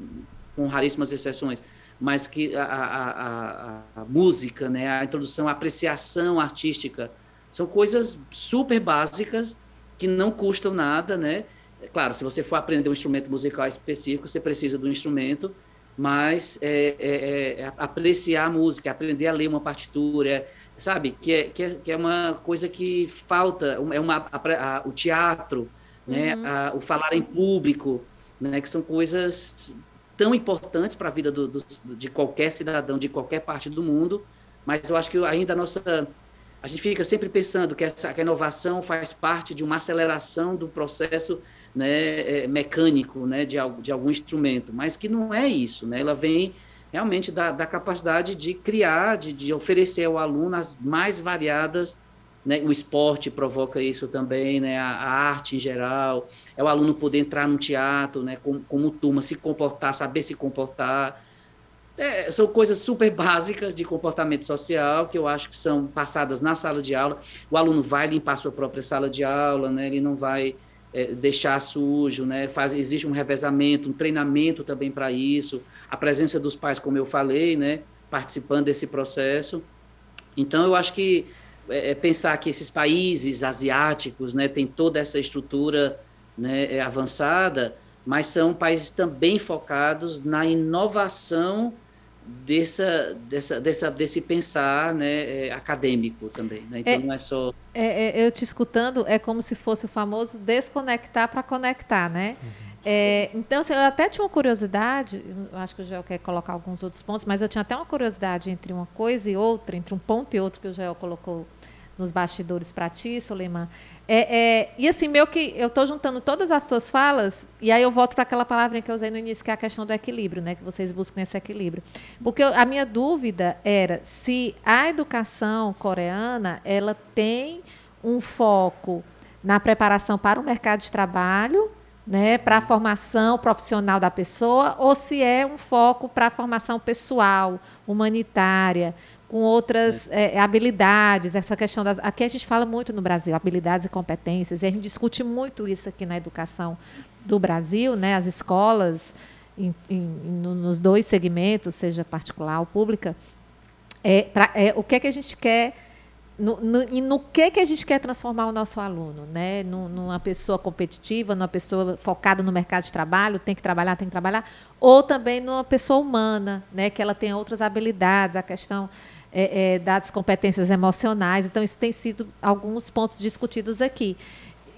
com raríssimas exceções, mas que a, a, a, a, música, né, a introdução, a apreciação artística, são coisas super básicas que não custam nada, né? É claro, se você for aprender um instrumento musical específico, você precisa do instrumento, mas é, é, é apreciar a música, aprender a ler uma partitura, sabe? Que é, que, é, que é uma coisa que falta, é uma, a, o teatro, né? Uhum. o falar em público, né? Que são coisas tão importantes para a vida do, do, de qualquer cidadão de qualquer parte do mundo, mas eu acho que ainda a nossa a gente fica sempre pensando que, essa, que a inovação faz parte de uma aceleração do processo né, é, mecânico né, de, de algum instrumento, mas que não é isso, né? ela vem realmente da, da capacidade de criar, de, de oferecer ao aluno as mais variadas né? O esporte provoca isso também, né? A, a, arte em geral, é o aluno poder entrar no teatro, né? Como, como turma, se comportar, saber se comportar. É, são coisas super *laughs* básicas de comportamento social que eu acho que são passadas na sala de aula. O aluno vai limpar sua própria sala de aula, né? Ele não vai é, deixar sujo, né? Faz, existe um revezamento, um treinamento também para isso. A presença dos pais, como eu falei, né? Participando desse processo. Então, eu acho que é, é, pensar que esses países asiáticos né, têm toda essa estrutura né, é, avançada, mas são países também focados na inovação dessa, dessa, dessa, desse pensar né, é, acadêmico também. Né? Então, é, não é só. É, é, eu te escutando, é como se fosse o famoso desconectar para conectar, né? Uhum. É, então, assim, eu até tinha uma curiosidade, eu acho que o Joel quer colocar alguns outros pontos, mas eu tinha até uma curiosidade entre uma coisa e outra, entre um ponto e outro que o Joel colocou nos bastidores para ti, Soleiman. É, é, e assim, meu que eu estou juntando todas as tuas falas, e aí eu volto para aquela palavra que eu usei no início, que é a questão do equilíbrio, né? Que vocês buscam esse equilíbrio. Porque a minha dúvida era se a educação coreana ela tem um foco na preparação para o mercado de trabalho né, para a formação profissional da pessoa, ou se é um foco para a formação pessoal, humanitária, com outras é. É, habilidades, essa questão das. Aqui a gente fala muito no Brasil, habilidades e competências, e a gente discute muito isso aqui na educação do Brasil, né, as escolas, em, em, nos dois segmentos, seja particular ou pública. É, pra, é, o que é que a gente quer no, no, e no que, que a gente quer transformar o nosso aluno, né? Numa pessoa competitiva, numa pessoa focada no mercado de trabalho, tem que trabalhar, tem que trabalhar, ou também numa pessoa humana, né? Que ela tenha outras habilidades, a questão é, é, das competências emocionais. Então, isso tem sido alguns pontos discutidos aqui.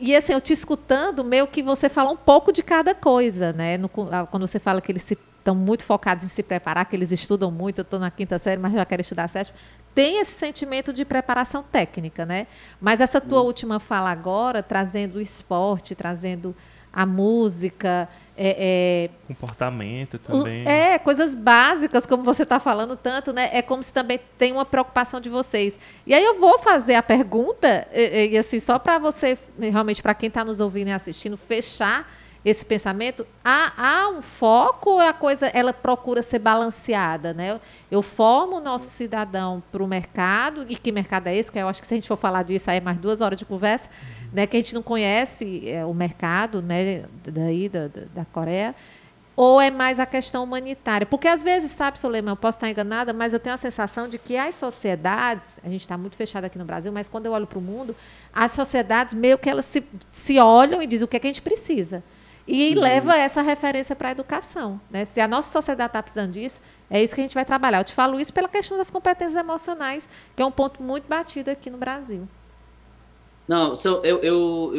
E assim, eu te escutando, meio que você fala um pouco de cada coisa, né? No, quando você fala que eles se estão muito focados em se preparar, que eles estudam muito, eu estou na quinta série, mas já quero estudar a sétima. Tem esse sentimento de preparação técnica, né? Mas essa tua uhum. última fala agora, trazendo o esporte, trazendo a música, é, é, comportamento também. É, coisas básicas, como você está falando tanto, né? É como se também tem uma preocupação de vocês. E aí eu vou fazer a pergunta, e, e assim, só para você, realmente, para quem está nos ouvindo e assistindo, fechar esse pensamento, há, há um foco ou a coisa ela procura ser balanceada, né? Eu formo o nosso cidadão para o mercado, e que mercado é esse? Que eu acho que se a gente for falar disso aí é mais duas horas de conversa, né? Que a gente não conhece é, o mercado, né? Daí da, da, da Coreia ou é mais a questão humanitária? Porque às vezes, sabe, Soleiman, eu posso estar enganada, mas eu tenho a sensação de que as sociedades, a gente está muito fechado aqui no Brasil, mas quando eu olho para o mundo, as sociedades meio que elas se, se olham e dizem o que, é que a gente precisa e uhum. leva essa referência para a educação. Né? Se a nossa sociedade está precisando disso, é isso que a gente vai trabalhar. Eu te falo isso pela questão das competências emocionais, que é um ponto muito batido aqui no Brasil. Não, so, eu, eu,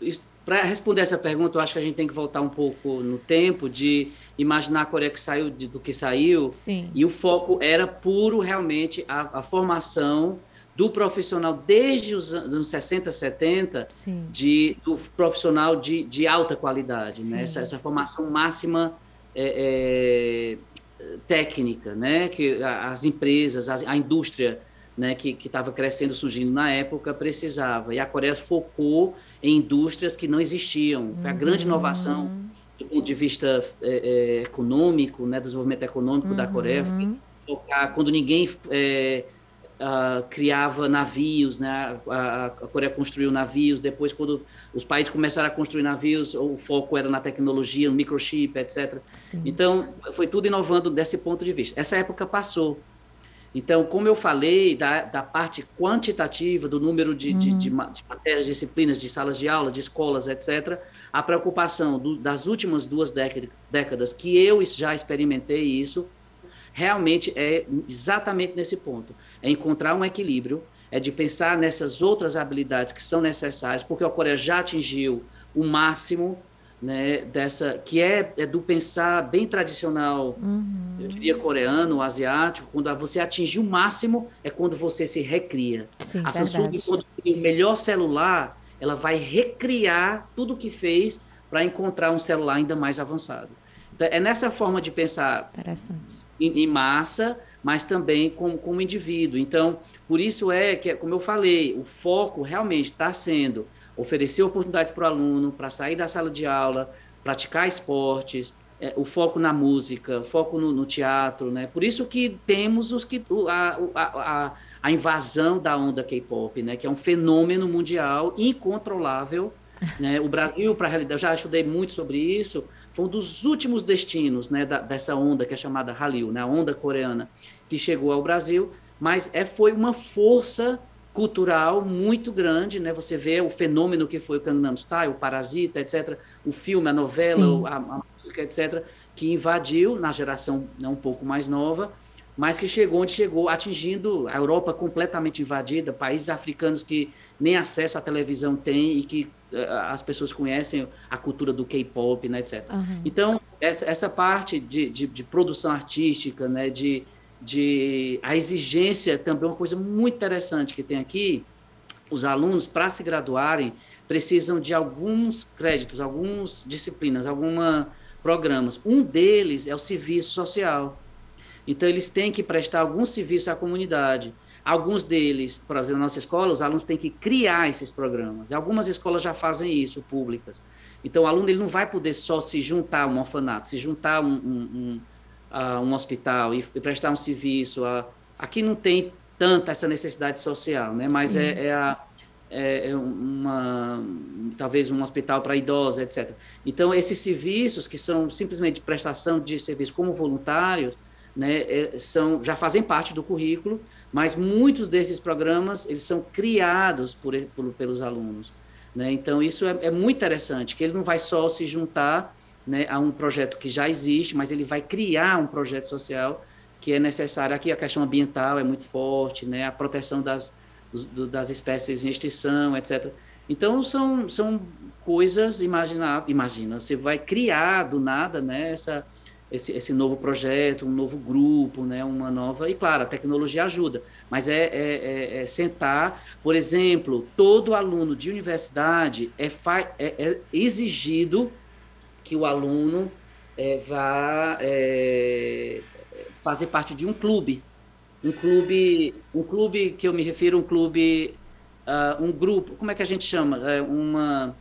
eu para responder essa pergunta, eu acho que a gente tem que voltar um pouco no tempo de imaginar a Coreia que saiu de, do que saiu. Sim. E o foco era puro realmente a, a formação do profissional desde os anos 60, 70, de, do profissional de, de alta qualidade, né? essa, essa, formação máxima é, é, técnica, né? que as empresas, a, a indústria né, que estava crescendo, surgindo na época, precisava. E a Coreia focou em indústrias que não existiam. Foi a grande uhum. inovação do ponto de vista é, é, econômico, né, do desenvolvimento econômico uhum. da Coreia. Focar, quando ninguém é, uh, criava navios, né? A, a, Coreia construiu navios. Depois, quando os países começaram a construir navios, o foco era na tecnologia, no microchip, etc. Sim. Então, foi tudo inovando desse ponto de vista. Essa época passou. Então, como eu falei da, da parte quantitativa, do número de, uhum. de, de, uhum. de, matérias, disciplinas, de salas de aula, de escolas, etc., a preocupação do, das últimas duas décadas, que eu já experimentei isso, realmente é exatamente nesse ponto. É encontrar um equilíbrio, é de pensar nessas outras habilidades que são necessárias, porque a Coreia já atingiu o máximo né, dessa que é, é, do pensar bem tradicional, uhum. eu diria coreano, asiático, quando você atingir o máximo é quando você se recria. Sim, a Samsung, quando tem o melhor celular, ela vai recriar tudo o que fez para encontrar um celular ainda mais avançado. Então, é nessa forma de pensar em, em massa, mas também como, como indivíduo. Então, por isso é que, como eu falei, o foco realmente está sendo oferecer oportunidades para o aluno, para sair da sala de aula, praticar esportes, é, o foco na música, foco no, no, teatro, né? Por isso que temos os que a, a, a invasão da onda K-pop, né? Que é um fenômeno mundial incontrolável, *laughs* né? O Brasil, para a realidade, eu já estudei muito sobre isso foi um dos últimos destinos né, da, dessa onda que é chamada Hallyu, né, a onda coreana, que chegou ao Brasil, mas é, foi uma força cultural muito grande, né? Você vê o fenômeno que foi o Gangnam Style, o Parasita, etc., o filme, a novela, a, a, música, etc., que invadiu na geração né, um pouco mais nova, mas que chegou onde chegou, atingindo a Europa completamente invadida, países africanos que nem acesso à televisão têm e que as pessoas conhecem a cultura do K-pop, né, etc. Uhum. Então, essa, essa parte de, de, de, produção artística, né, de, de a exigência também é uma coisa muito interessante que tem aqui, os alunos, para se graduarem, precisam de alguns créditos, algumas disciplinas, alguns programas. Um deles é o serviço social. Então, eles têm que prestar algum serviço à comunidade. Alguns deles, por exemplo, na nossa escola, os alunos têm que criar esses programas. Algumas escolas já fazem isso, públicas. Então, o aluno ele não vai poder só se juntar a um orfanato, se juntar a um, um, um, um hospital e, e, prestar um serviço. A... Aqui não tem tanta essa necessidade social, né? mas é, é, a, é, é uma, talvez um hospital para idosos, etc. Então, esses serviços, que são simplesmente prestação de serviço como voluntários, né, é, são, já fazem parte do currículo, mas muitos desses programas eles são criados por, por pelos alunos. Né? Então, isso é, é, muito interessante, que ele não vai só se juntar né, a um projeto que já existe, mas ele vai criar um projeto social que é necessário. Aqui a questão ambiental é muito forte, né, a proteção das, do, das espécies em extinção, etc. Então, são, são coisas, imagina, imagina, você vai criar do nada né, essa, esse, esse novo projeto, um novo grupo, né, uma nova. E claro, a tecnologia ajuda, mas é, é, é, é sentar, por exemplo, todo aluno de universidade é, é, é exigido que o aluno é, vá fazer parte de um clube, um clube, um clube que eu me refiro, um clube, uh, um grupo, como é que a gente chama? Uma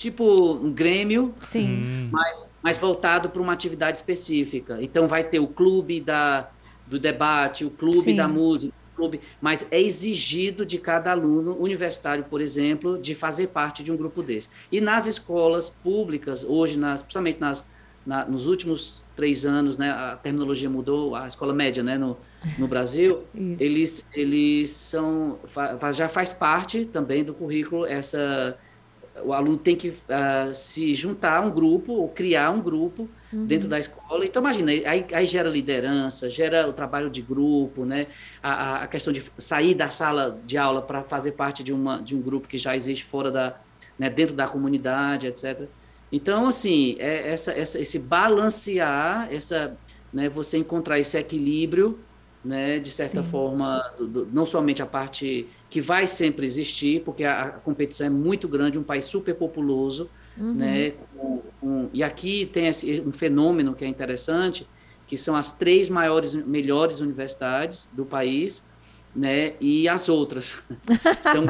tipo um grêmio, Sim. Hum. Mas, mas voltado para uma atividade específica. Então vai ter o clube da, do debate, o clube Sim. da música, clube, mas é exigido de cada aluno universitário, por exemplo, de fazer parte de um grupo desse. E nas escolas públicas, hoje, nas, principalmente nas, na, nos últimos três anos, né, a terminologia mudou, a escola média, né, no, no Brasil, *laughs* eles, eles são, já faz parte também do currículo essa o aluno tem que uh, se juntar a um grupo ou criar um grupo uhum. dentro da escola. Então, imagina, aí, aí, gera liderança, gera o trabalho de grupo, né? A, a questão de sair da sala de aula para fazer parte de, uma, de um grupo que já existe fora da, né, dentro da comunidade, etc. Então, assim, é essa, essa, esse balancear, essa, né, você encontrar esse equilíbrio né, de certa sim, forma, sim. Do, do, não somente a parte que vai sempre existir, porque a, a, competição é muito grande, um país super populoso, uhum. né, com, com, e aqui tem esse, um fenômeno que é interessante, que são as três maiores, melhores universidades do país, né, e as outras. *laughs* Então,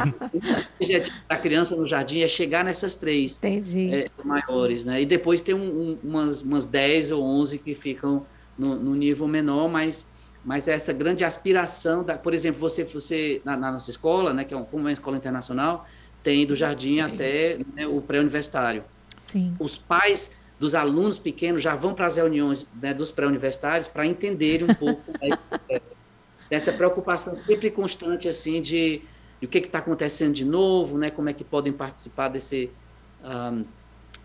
da criança no jardim é chegar nessas três é, maiores, né, e depois tem um, um, umas, umas 10 ou 11 que ficam no, no nível menor, mas mas essa grande aspiração, da, por exemplo, você, você na, na nossa escola, né, que é um, como é uma escola internacional, tem do jardim até né, o pré-universitário. Sim. Os pais dos alunos pequenos já vão para as reuniões né, dos pré-universitários para entenderem um pouco dessa preocupação sempre constante assim de, de o que está acontecendo de novo, né, como é que podem participar desse um,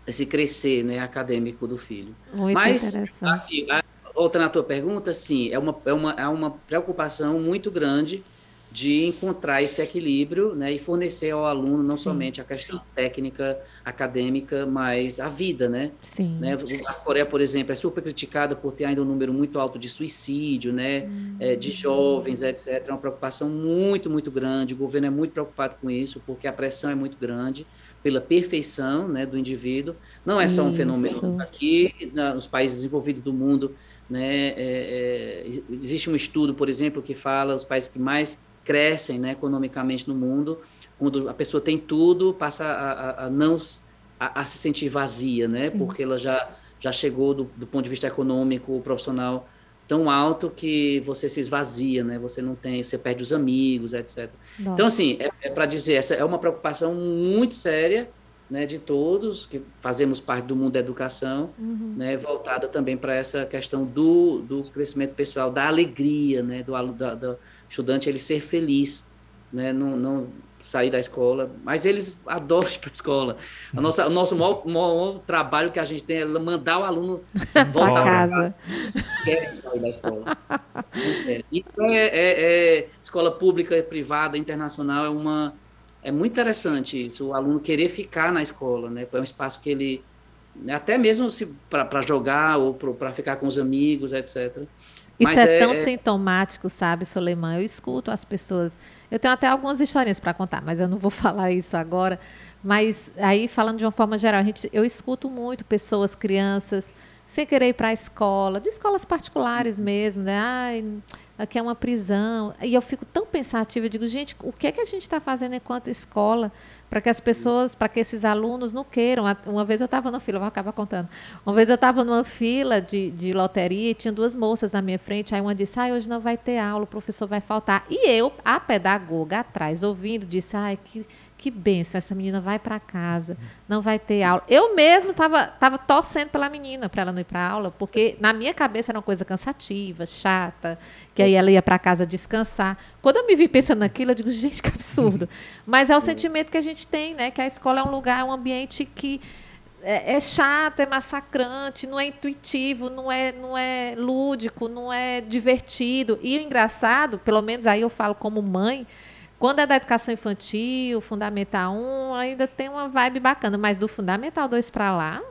esse crescer né, acadêmico do filho. Muito Mas, interessante. Assim, voltando à tua pergunta, sim, é uma, é uma, é uma preocupação muito grande de encontrar esse equilíbrio né, e fornecer ao aluno não sim, somente a questão sim. técnica, acadêmica, mas a vida, né? Sim, né? A Coreia, por exemplo, é super criticada por ter ainda um número muito alto de suicídio, né? Hum. É, de jovens, etc. É uma preocupação muito, muito grande. O governo é muito preocupado com isso, porque a pressão é muito grande pela perfeição né, do indivíduo. Não é só um isso. fenômeno aqui, nos países desenvolvidos do mundo, né? É, é, existe um estudo, por exemplo, que fala os países que mais crescem né, economicamente no mundo, quando a pessoa tem tudo, passa a, a, a não a, a, se sentir vazia, né? Sim. Porque ela já, já chegou do, do ponto de vista econômico, profissional, tão alto que você se esvazia, né? Você não tem, você perde os amigos, etc. Nossa. Então, assim, é, é para dizer, essa é uma preocupação muito séria né, de todos que fazemos parte do mundo da educação, uhum. né, voltada também para essa questão do, do crescimento pessoal, da alegria, né, do, do, do estudante ele ser feliz, né, não, não sair da escola, mas eles *laughs* adoram ir para a escola. A nossa, o nosso maior, maior, trabalho que a gente tem é mandar o aluno *laughs* voltar para casa. Quer sair da escola. Então, é, é, é, escola pública, privada, internacional é uma é muito interessante isso, o aluno querer ficar na escola, né? É um espaço que ele, né, até mesmo para jogar ou para ficar com os amigos, etc. Isso Mas é, é tão é... sintomático, sabe, Soleiman? Eu escuto as pessoas. Eu tenho até algumas historinhas para contar, mas eu não vou *laughs* falar isso agora. Mas aí, falando de uma forma geral, a gente, eu escuto muito pessoas, crianças, sem querer ir para a escola, de escolas particulares mesmo, né? Ai, aqui é uma prisão. E eu fico tão pensativa, eu digo, gente, o que é que a gente está fazendo enquanto escola para que as pessoas, para que esses alunos não queiram? Uma vez eu estava na fila, vou acabar contando. Uma vez eu estava numa fila de, de loteria e tinha duas moças na minha frente, aí uma disse, ah, hoje não vai ter aula, o professor vai faltar. E eu, a pedagoga atrás, ouvindo, disse, ai, que que benção, essa menina vai para casa, não vai ter aula. Eu mesmo estava tava torcendo pela menina para ela não ir para aula, porque na minha cabeça era uma coisa cansativa, chata, que aí ela ia para casa descansar. Quando eu me vi pensando naquilo, eu digo, gente, que absurdo. Mas é o sentimento que a gente tem, né? Que a escola é um lugar, um ambiente que é, é chato, é massacrante, não é intuitivo, não é, não é lúdico, não é divertido. E o engraçado, pelo menos aí eu falo como mãe, quando é da educação infantil, Fundamental 1, ainda tem uma vibe bacana, mas do Fundamental 2 para lá,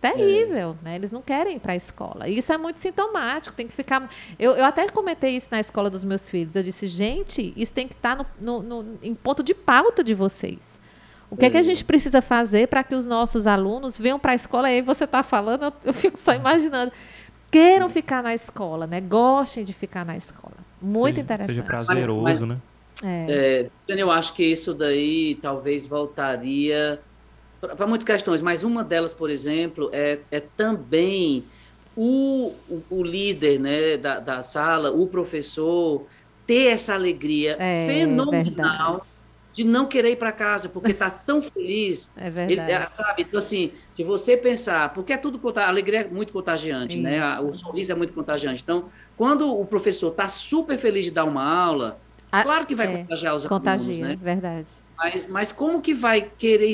terrível, é. né? Eles não querem ir para a escola. E isso é muito sintomático, tem que ficar... Eu, eu até comentei isso na escola dos meus filhos. Eu disse, gente, isso tem que estar tá no, no, no, em ponto de pauta de vocês. O que é, é que a gente precisa fazer para que os nossos alunos venham para a escola? E aí você está falando, eu, eu, fico só imaginando. Queiram ficar na escola, né? Gostem de ficar na escola. Muito Sim, interessante. Seja prazeroso, mas, mas, né? É. É, eu acho que isso daí talvez voltaria para muitas questões, mas uma delas, por exemplo, é, é também o, o, o líder né, da, da, sala, o professor, ter essa alegria é, fenomenal verdade. de não querer ir para casa, porque está tão feliz. *laughs* É verdade. Ele, sabe? Então, assim, se você pensar, porque é tudo, a alegria é muito contagiante, né? isso. né? O sorriso é muito contagiante. Então, quando o professor está super feliz de dar uma aula, a, claro que vai é, contagiar os contagia, alunos, né? verdade. Mas, mas como que vai querer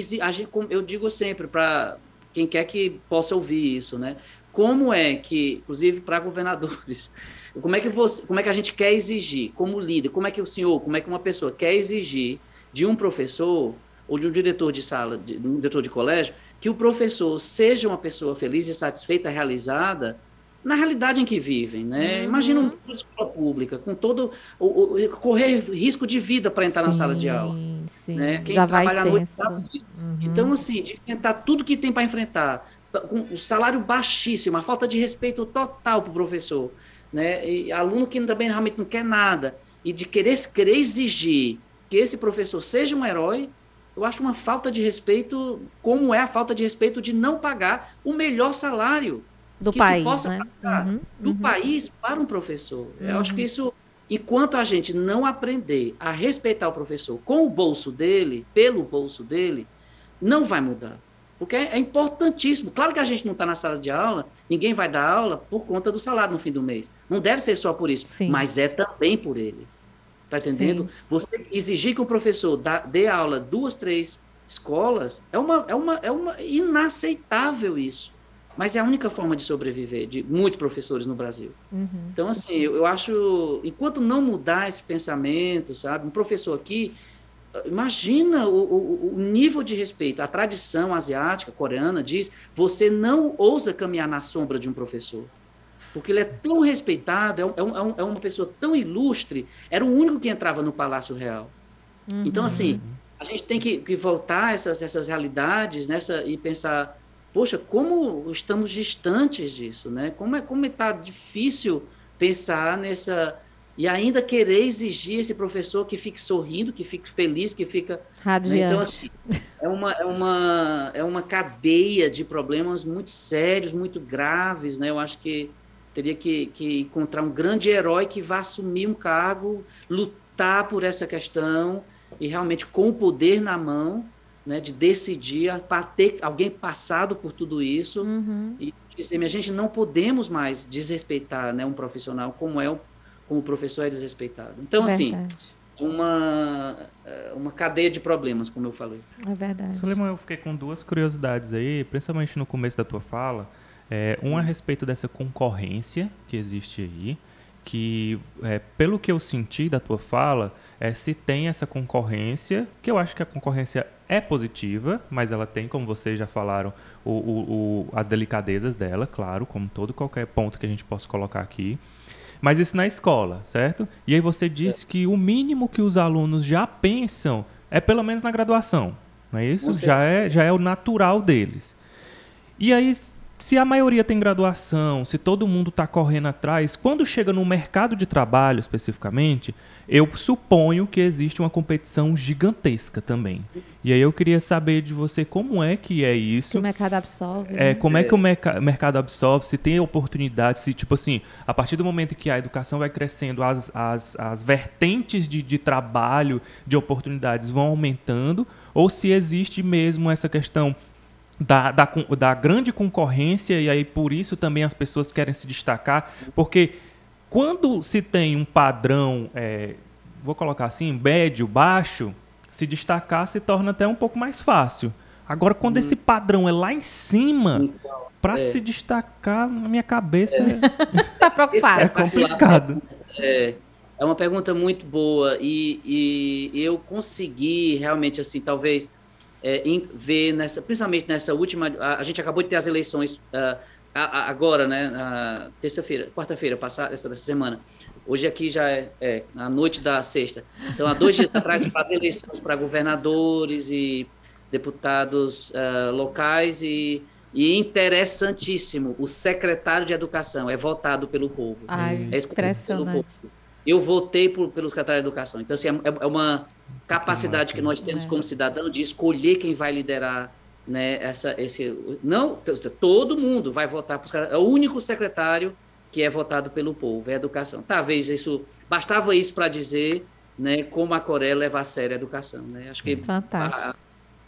eu digo sempre para quem quer que possa ouvir isso, né? Como é que, inclusive para governadores, *laughs* como é que você, como é que a gente quer exigir, como líder, como é que o senhor, como é que uma pessoa quer exigir de um professor ou de um diretor de sala, de um diretor de colégio, que o professor seja uma pessoa feliz e satisfeita, realizada, na realidade em que vivem, né? Uhum. Imagina uma escola pública com todo o, o correr risco de vida para entrar sim, na sala de aula, sim. né? Quem Já trabalha vai noite uhum. então assim, de enfrentar tudo que tem para enfrentar, com o salário baixíssimo, a falta de respeito total para o professor, né? E aluno que também realmente não quer nada e de querer querer exigir que esse professor seja um herói, eu acho uma falta de respeito, como é a falta de respeito de não pagar o melhor salário do que país, possa né? uhum, do uhum. país para um professor. Uhum. Eu acho que uhum. isso, enquanto a gente não aprender a respeitar o professor com o bolso dele, pelo bolso dele, não vai mudar. Porque é, importantíssimo. Claro que a gente não está na sala de aula, ninguém vai dar aula por conta do salário no fim do mês. Não deve ser só por isso, Sim. mas é também por ele. Está entendendo? Sim. Você exigir que o professor dá, dê aula duas, três escolas, é uma, é uma, é uma inaceitável isso. Mas é a única forma de sobreviver de muitos professores no Brasil. Uhum. Então, assim, eu, eu, acho, enquanto não mudar esse pensamento, sabe? Um professor aqui, imagina o, o, o, nível de respeito. A tradição asiática, coreana, diz: você não ousa caminhar na sombra de um professor. Porque ele é tão respeitado, é, um, é, um, é uma pessoa tão ilustre, era o único que entrava no Palácio Real. Uhum. Então, assim, a gente tem que, que voltar essas, essas realidades nessa, e pensar poxa, como estamos distantes disso, né? Como é como está difícil pensar nessa e ainda querer exigir esse professor que fique sorrindo, que fique feliz, que fica radiante. Né? Então assim, é uma é uma é uma cadeia de problemas muito sérios, muito graves, né? Eu acho que teria que, que encontrar um grande herói que vá assumir um cargo, lutar por essa questão e realmente com o poder na mão né, de decidir para ter alguém passado por tudo isso uhum. e dizer, a gente não podemos mais desrespeitar né, um profissional como é o, como o professor é desrespeitado. Então, assim, verdade. assim, uma, eh, uma cadeia de problemas, como eu falei. É verdade. Suleiman, eu fiquei com duas curiosidades aí, principalmente no começo da tua fala. É, um a respeito dessa concorrência que existe aí, que, é, pelo que eu senti da tua fala, é se tem essa concorrência, que eu acho que a concorrência é positiva, mas ela tem, como vocês já falaram, o, o, o, as delicadezas dela, claro, como todo qualquer ponto que a gente possa colocar aqui. Mas isso na escola, certo? E aí você disse é. que o mínimo que os alunos já pensam é pelo menos na graduação, não é isso? Já é, já é o natural deles. E aí se a maioria tem graduação, se todo mundo está correndo atrás, quando chega no mercado de trabalho especificamente, eu suponho que existe uma competição gigantesca também. E aí eu queria saber de você como é que é isso. Que o mercado absorve. É, né? como é que o merc mercado absorve, se tem oportunidade, se, tipo assim, a partir do momento que a educação vai crescendo, as, as, as vertentes de, de trabalho, de oportunidades vão aumentando, ou se existe mesmo essa questão da, da, da grande concorrência, e aí por isso também as pessoas querem se destacar, porque quando se tem um padrão, é, vou colocar assim, médio, baixo, se destacar se torna até um pouco mais fácil. Agora, quando hum. esse padrão é lá em cima, então, para é. se destacar, na minha cabeça. É, *laughs* tá preocupado. É complicado. É, é uma pergunta muito boa e, e eu consegui realmente, assim, talvez é, em, ver nessa, principalmente nessa última, a, a, gente acabou de ter as eleições uh, a, a, agora, né, terça-feira, quarta-feira passada, essa dessa semana. Hoje aqui já é, é, a noite da sexta. Então, há dois dias *laughs* atrás, as eleições para governadores e deputados uh, locais e, e interessantíssimo, o secretário de Educação é votado pelo povo. Ai, é impressionante. Pelo povo eu votei por, pelo secretário de Educação. Então, assim, é, é uma capacidade que nós temos é. como cidadão de escolher quem vai liderar né, essa, esse... Não, todo mundo vai votar para os É o único secretário que é votado pelo povo, é a educação. Talvez isso... Bastava isso para dizer né, como a Coreia leva a sério a educação. Né? Acho que Fantástico. A,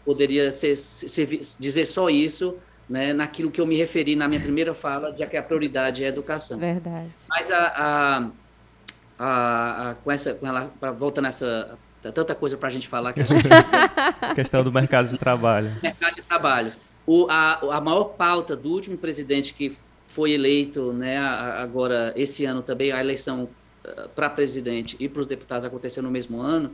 poderia ser, ser, dizer só isso né, naquilo que eu me referi na minha primeira fala, de que a prioridade é a educação. Verdade. Mas a, a a, a, com essa, com ela, pra, voltando essa tanta coisa para a gente falar que a gente *laughs* questão do mercado de trabalho. Mercado de trabalho. O, a, a maior pauta do último presidente que foi eleito, né, agora esse ano também a eleição eh, para presidente e para os deputados aconteceu no mesmo ano.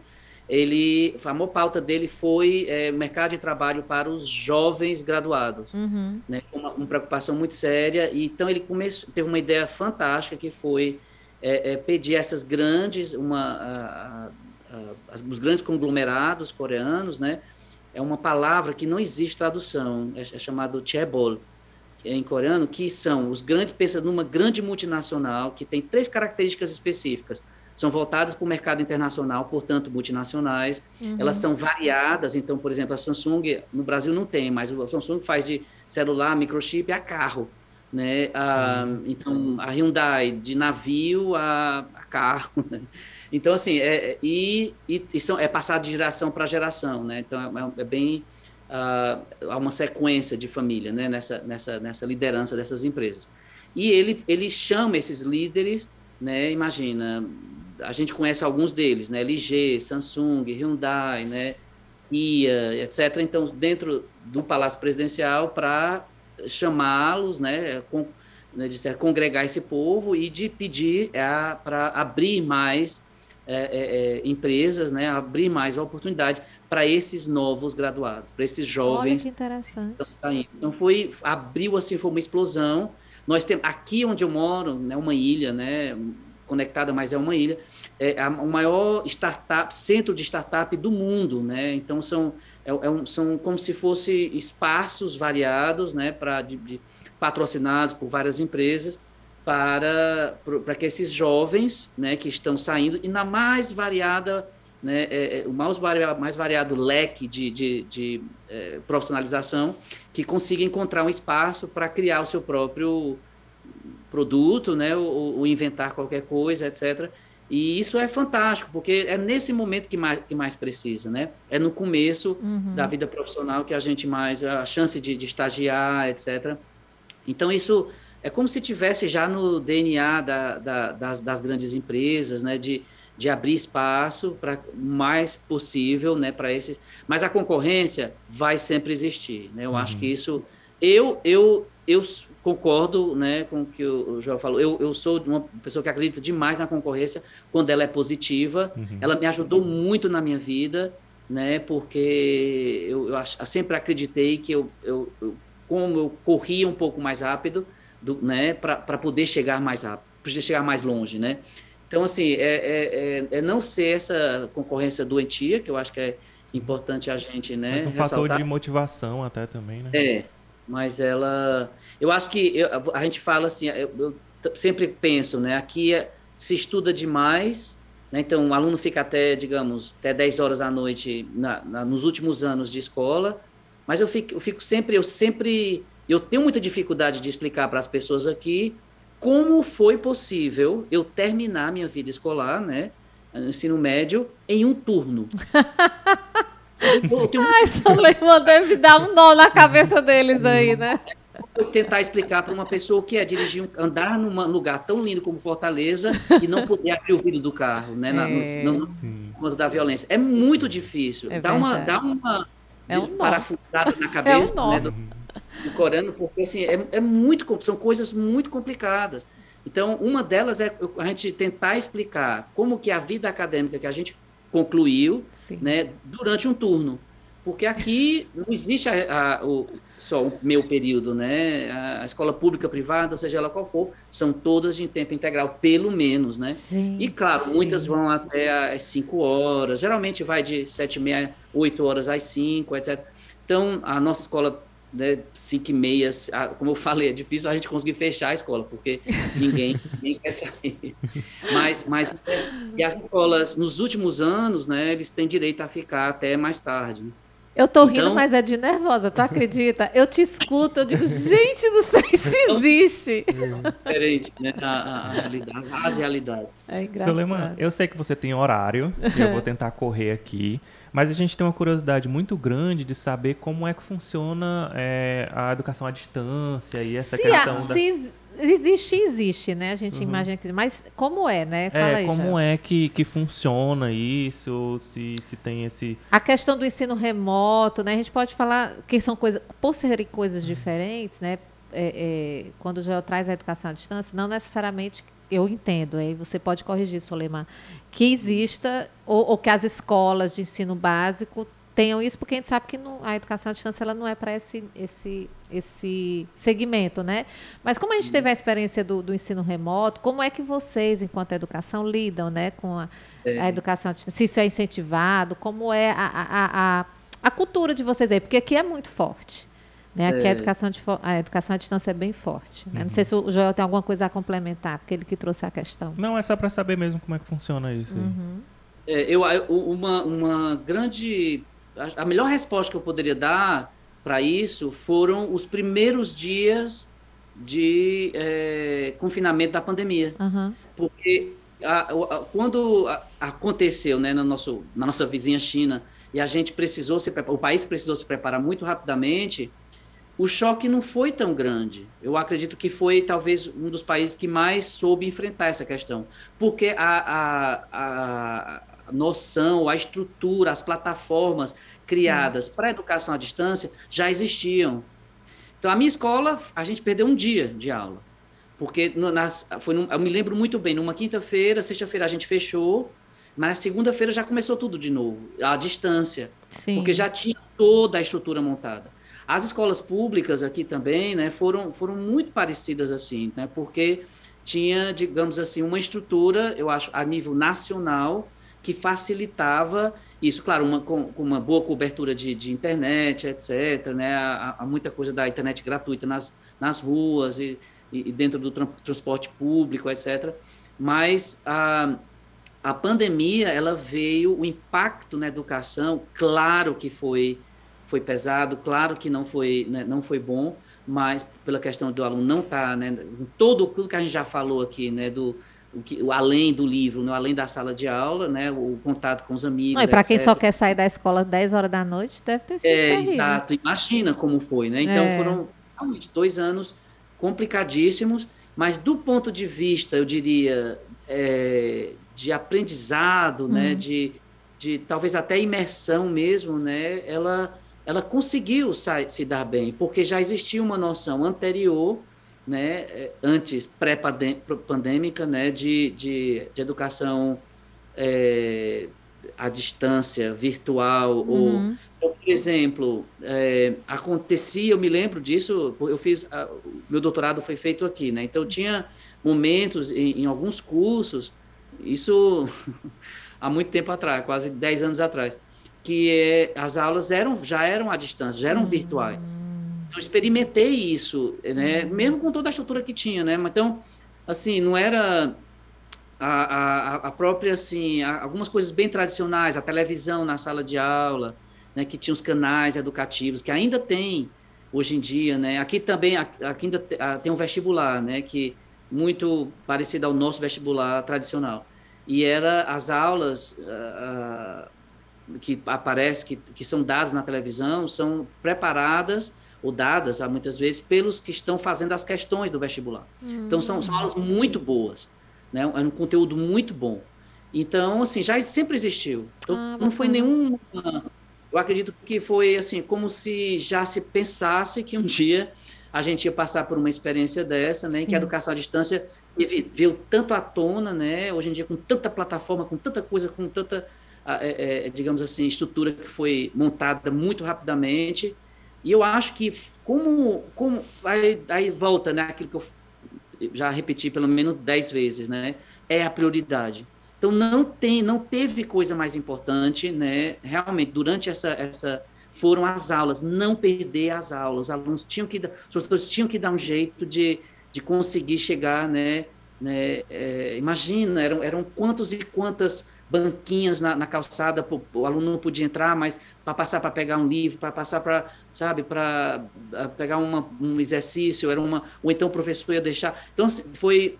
Ele, a maior pauta dele foi é, mercado de trabalho para os jovens graduados, uhum. né, uma, uma preocupação muito séria. E, então ele começou, teve uma ideia fantástica que foi é, é, pedir essas grandes, uma, a, a, a, os grandes conglomerados coreanos, né? É uma palavra que não existe tradução, é, é chamado chaebol, em coreano, que são os grandes, pensa numa grande multinacional que tem três características específicas. São voltadas para o mercado internacional, portanto, multinacionais. Uhum. Elas são variadas, então, por exemplo, a Samsung, no Brasil não tem, mas a Samsung faz de celular, microchip a carro né? Ah, então a Hyundai de navio a, a carro, né? então assim é, é, e, e, são, é passado de geração para geração, né? Então é, é bem uh, há uma sequência de família, né? Nessa nessa nessa liderança dessas empresas e ele ele chama esses líderes, né? Imagina a gente conhece alguns deles, né? LG, Samsung, Hyundai, né? Kia, etc. Então dentro do Palácio Presidencial para chamá-los, né, com, né, de certo, congregar esse povo e de pedir é, para abrir mais é, é, é, empresas, né, abrir mais oportunidades para esses novos graduados, para esses jovens. Olha que interessante. Então foi abriu assim foi uma explosão. Nós temos aqui onde eu moro, né, uma ilha, né, conectada, mas é uma ilha, é a, o maior startup, centro de startup do mundo, né? Então são, é, é um, são como se fossem espaços variados, né, para de, de, patrocinados por várias empresas para para que esses jovens, né, que estão saindo e na mais variada né, é, é, o mais variado, mais variado leque de, de, de é, profissionalização, que consiga encontrar um espaço para criar o seu próprio produto, né, ou, ou, inventar qualquer coisa, etc. E isso é fantástico, porque é nesse momento que mais, que mais precisa, né? É no começo uhum. da vida profissional que a gente mais, a chance de, de estagiar, etc. Então, isso é como se tivesse já no DNA da, da, das, das, grandes empresas, né? De, de abrir espaço para mais possível, né? Para esses. Mas a concorrência vai sempre existir, né? Eu uhum. acho que isso. Eu, eu, eu concordo né, com o que o João falou. Eu, eu sou uma pessoa que acredita demais na concorrência quando ela é positiva. Uhum. Ela me ajudou muito na minha vida, né, porque eu, eu sempre acreditei que eu, eu, eu, como eu corria um pouco mais rápido, do, né, para poder chegar mais rápido, para chegar mais longe, né. Então, assim, é, é, é, é, não ser essa concorrência doentia, que eu acho que é importante a gente, né, Mas um ressaltar. fator de motivação até também, né? É, mas ela, eu acho que eu, a gente fala assim, eu, eu, sempre penso, né? Aqui é, se estuda demais, né? Então o aluno fica até, digamos, até 10 horas da noite na, na, nos últimos anos de escola, mas eu fico, eu fico sempre, eu sempre, eu tenho muita dificuldade de explicar para as pessoas aqui como foi possível eu terminar minha vida escolar, né? No ensino médio, em um turno. *laughs* Eu tenho... Ai, Soleiman deve dar um nó na cabeça deles aí, né? Eu tentar explicar para uma pessoa que é dirigir, andar num lugar tão lindo como Fortaleza e não poder abrir o vidro do carro, né? Na, é, no, no, da violência. É muito difícil. É dá, uma, dá uma é um parafusada na cabeça *laughs* é um né, do, do Corano, porque assim, é, é muito, são coisas muito complicadas. Então, uma delas é a gente tentar explicar como que a vida acadêmica que a gente concluiu né, durante um turno. Porque aqui não existe a, a, o, só o meu período, né? A escola pública, privada, seja ela qual for, são todas em tempo integral, pelo menos, né? Gente, e claro, muitas vão até às 5 horas, geralmente vai de 7 e meia, 8 horas às 5, etc. Então, a nossa escola né, cinco e meia, como eu falei, é difícil a gente conseguir fechar a escola, porque ninguém, *laughs* ninguém quer sair. Mas, mas e as escolas, nos últimos anos, né, eles têm direito a ficar até mais tarde. Né? Eu tô rindo, então, mas é de nervosa, tu acredita? Eu te escuto, eu digo, gente, não sei se existe. É diferente, né? A, a, realidade, as realidades. É engraçado. Seu eu sei que você tem horário, e eu vou *laughs* tentar correr aqui. Mas a gente tem uma curiosidade muito grande de saber como é que funciona é, a educação à distância e essa se questão a, da... Se existe, existe, né? A gente uhum. imagina que... Mas como é, né? Fala é, aí, como já. é que, que funciona isso, se, se tem esse... A questão do ensino remoto, né? A gente pode falar que são coisas... Por serem coisas diferentes, né? É, é, quando já traz a educação à distância, não necessariamente eu entendo, aí você pode corrigir, Soleiman, que exista, ou, ou, que as escolas de ensino básico tenham isso, porque a gente sabe que não, a educação à distância ela não é para esse, esse, esse segmento, né? Mas como a gente teve a experiência do, do ensino remoto, como é que vocês, enquanto educação, lidam né, com a, é. a educação à distância? Se isso é incentivado, como é a, a, a, a cultura de vocês aí? Porque aqui é muito forte. Né? Aqui é. a, educação de, a educação à distância é bem forte. Né? Uhum. Não sei se o Joel tem alguma coisa a complementar, porque ele que trouxe a questão. Não, é só para saber mesmo como é que funciona isso. Uhum. É, eu, uma, uma grande. A melhor resposta que eu poderia dar para isso foram os primeiros dias de é, confinamento da pandemia. Uhum. Porque a, a, quando aconteceu né, no nosso, na nossa vizinha China e a gente precisou se o país precisou se preparar muito rapidamente, o choque não foi tão grande. Eu acredito que foi talvez um dos países que mais soube enfrentar essa questão, porque a, a, a noção, a estrutura, as plataformas criadas para a educação à distância já existiam. Então, a minha escola, a gente perdeu um dia de aula, porque no, nas, foi num, eu me lembro muito bem, numa quinta-feira, sexta-feira a gente fechou, mas na segunda-feira já começou tudo de novo, à distância, Sim. porque já tinha toda a estrutura montada. As escolas públicas aqui também, né, foram, foram muito parecidas assim, né, porque tinha, digamos assim, uma estrutura, eu acho, a nível nacional, que facilitava isso, claro, uma, com, uma boa cobertura de, de internet, etc., né, há, muita coisa da internet gratuita nas, nas ruas e, e dentro do tra transporte público, etc., mas a, a pandemia, ela veio, o impacto na educação, claro que foi foi pesado, claro que não foi, né, não foi bom, mas pela questão do aluno não estar, tá, né, todo o que a gente já falou aqui, né, do o que, o além do livro, né, além da sala de aula, né, o contato com os amigos. e para quem só quer sair da escola 10 horas da noite, deve ter sido é, terrível. Exato, imagina como foi, né? Então é. foram realmente dois anos complicadíssimos, mas do ponto de vista, eu diria, é, de aprendizado, né, hum. de, de talvez até imersão mesmo, né, ela ela conseguiu se dar bem, porque já existia uma noção anterior, né, eh, antes pré-pandêmica, né, de, de, de educação é, à distância, virtual, uhum. ou, por exemplo, é, acontecia, eu me lembro disso, eu fiz, a, meu doutorado foi feito aqui, né, então tinha momentos em, em alguns cursos, isso *laughs* há muito tempo atrás, quase 10 anos atrás, que é, as aulas eram, já eram à distância, já eram uhum. virtuais. eu experimentei isso, né? Uhum. Mesmo com toda a estrutura que tinha, né? Então, assim, não era a, a, a própria, assim, algumas coisas bem tradicionais, a televisão na sala de aula, né? Que tinha os canais educativos, que ainda tem hoje em dia, né? Aqui também, aqui ainda tem um vestibular, né? Que muito parecido ao nosso vestibular tradicional. E era as aulas uh, que aparecem, que, que são dadas na televisão, são preparadas ou dadas, muitas vezes, pelos que estão fazendo as questões do vestibular. Hum. Então, são, são aulas muito boas, né? É um conteúdo muito bom. Então, assim, já sempre existiu. Então, ah, não foi nenhum... Eu acredito que foi, assim, como se já se pensasse que um dia a gente ia passar por uma experiência dessa, né? Sim. Que a educação à distância veio tanto à tona, né? Hoje em dia, com tanta plataforma, com tanta coisa, com tanta, é, é, digamos assim, estrutura que foi montada muito rapidamente, e eu acho que como, como aí, aí volta, né, aquilo que eu já repeti pelo menos dez vezes, né, é a prioridade. Então não tem, não teve coisa mais importante, né, realmente durante essa essa foram as aulas, não perder as aulas. Os alunos tinham que, os professores tinham que dar um jeito de, de conseguir chegar, né, né é, imagina, eram, eram quantos e quantas banquinhas na, na calçada, o aluno não podia entrar, mas para passar para pegar um livro, para passar para, sabe, para pegar uma, um exercício, era uma, ou então o professor ia deixar. Então, assim, foi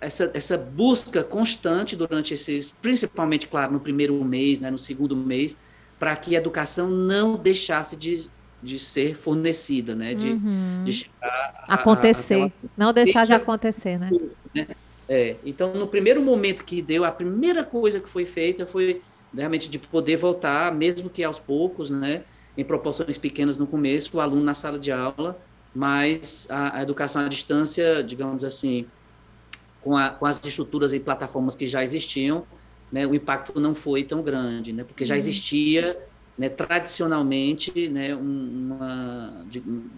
essa, essa busca constante durante esses, principalmente, claro, no primeiro mês, né, no segundo mês, para que a educação não deixasse de, de ser fornecida, né, de, uhum. de chegar acontecer, a, a, não deixar de acontecer, né? né? É, então, no primeiro momento que deu, a primeira coisa que foi feita foi realmente de poder voltar, mesmo que aos poucos, né, em proporções pequenas no começo, o aluno na sala de aula, mas a, a educação à distância, digamos assim, com, a, com, as estruturas e plataformas que já existiam, né, o impacto não foi tão grande, né, porque já uhum. existia né, tradicionalmente, né, uma,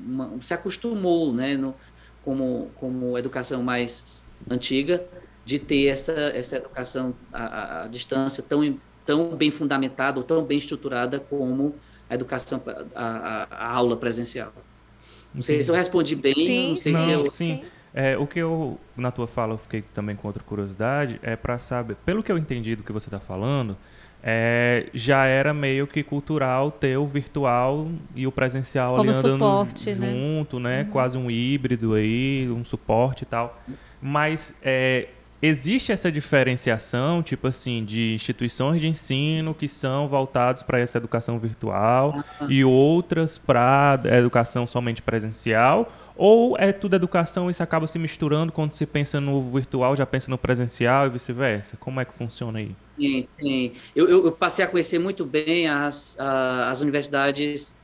uma, se acostumou, né, no, como, como educação mais antiga de ter essa, essa educação à, à distância tão, tão bem fundamentada ou tão bem estruturada como a educação, a, a aula presencial. Não sei se eu respondi bem, sim, não sei não, se eu... Sim. É, o que eu, na tua fala, eu fiquei também com outra curiosidade, é para saber, pelo que eu entendi do que você está falando, é, já era meio que cultural ter o virtual e o presencial Como ali andando suporte, né? junto, né? né? Uhum. Quase um híbrido aí, um suporte e tal. Mas é, existe essa diferenciação, tipo assim, de instituições de ensino que são voltadas para essa educação virtual e outras para educação somente presencial? Ou é tudo educação e isso acaba se misturando quando se pensa no virtual, já pensa no presencial e vice-versa? Como é que funciona aí? Sim, sim. Eu, eu, eu passei a conhecer muito bem as, as universidades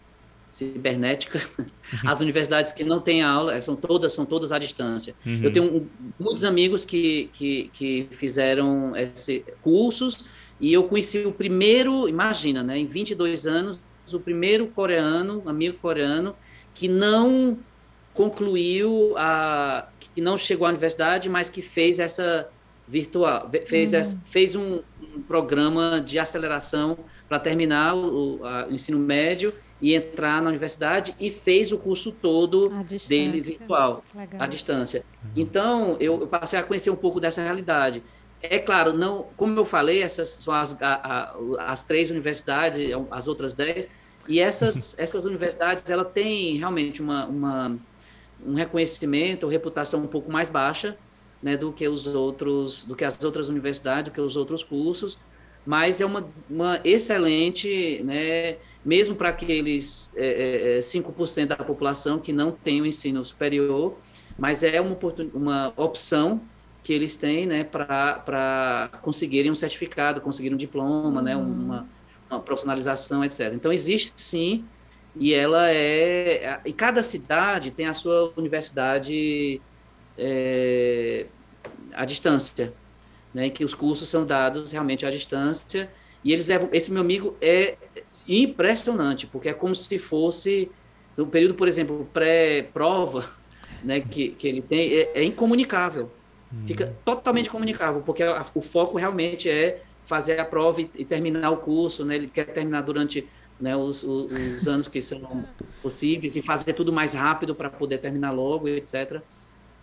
cibernéticas, uhum. as universidades que não têm aula, são todas, são todas à distância. Uhum. Eu tenho muitos amigos que, que, que fizeram esse, cursos e eu conheci o primeiro, imagina, né, em 22 anos, o primeiro coreano, amigo coreano, que não concluiu a que não chegou à universidade, mas que fez essa virtual, fez, uhum. essa, fez um, um, programa de aceleração para terminar o, a, o, ensino médio e entrar na universidade e fez o curso todo dele virtual, Legal. à distância. Uhum. Então, eu, eu, passei a conhecer um pouco dessa realidade. É claro, não, como eu falei, essas são as, a, a, as três universidades, as outras dez, e essas, *laughs* essas universidades, ela tem realmente uma, uma um reconhecimento, reputação um pouco mais baixa, né, do que os outros, do que as outras universidades, do que os outros cursos, mas é uma, uma excelente, né, mesmo para aqueles é, é, 5% é, da população que não tem o ensino superior, mas é uma, uma opção que eles têm, né, para conseguirem um certificado, conseguirem um diploma, né, uma, uma profissionalização, etc. Então, existe sim e ela é e cada cidade tem a sua universidade é, à distância, né? Que os cursos são dados realmente à distância e eles levam. Esse meu amigo é impressionante porque é como se fosse no período, por exemplo, pré-prova, *laughs* né? Que, que ele tem é, é incomunicável, hum. fica totalmente comunicável porque a, o foco realmente é fazer a prova e, e terminar o curso, né? Ele quer terminar durante né, os, os, os anos que são possíveis e fazer tudo mais rápido para poder terminar logo, etc.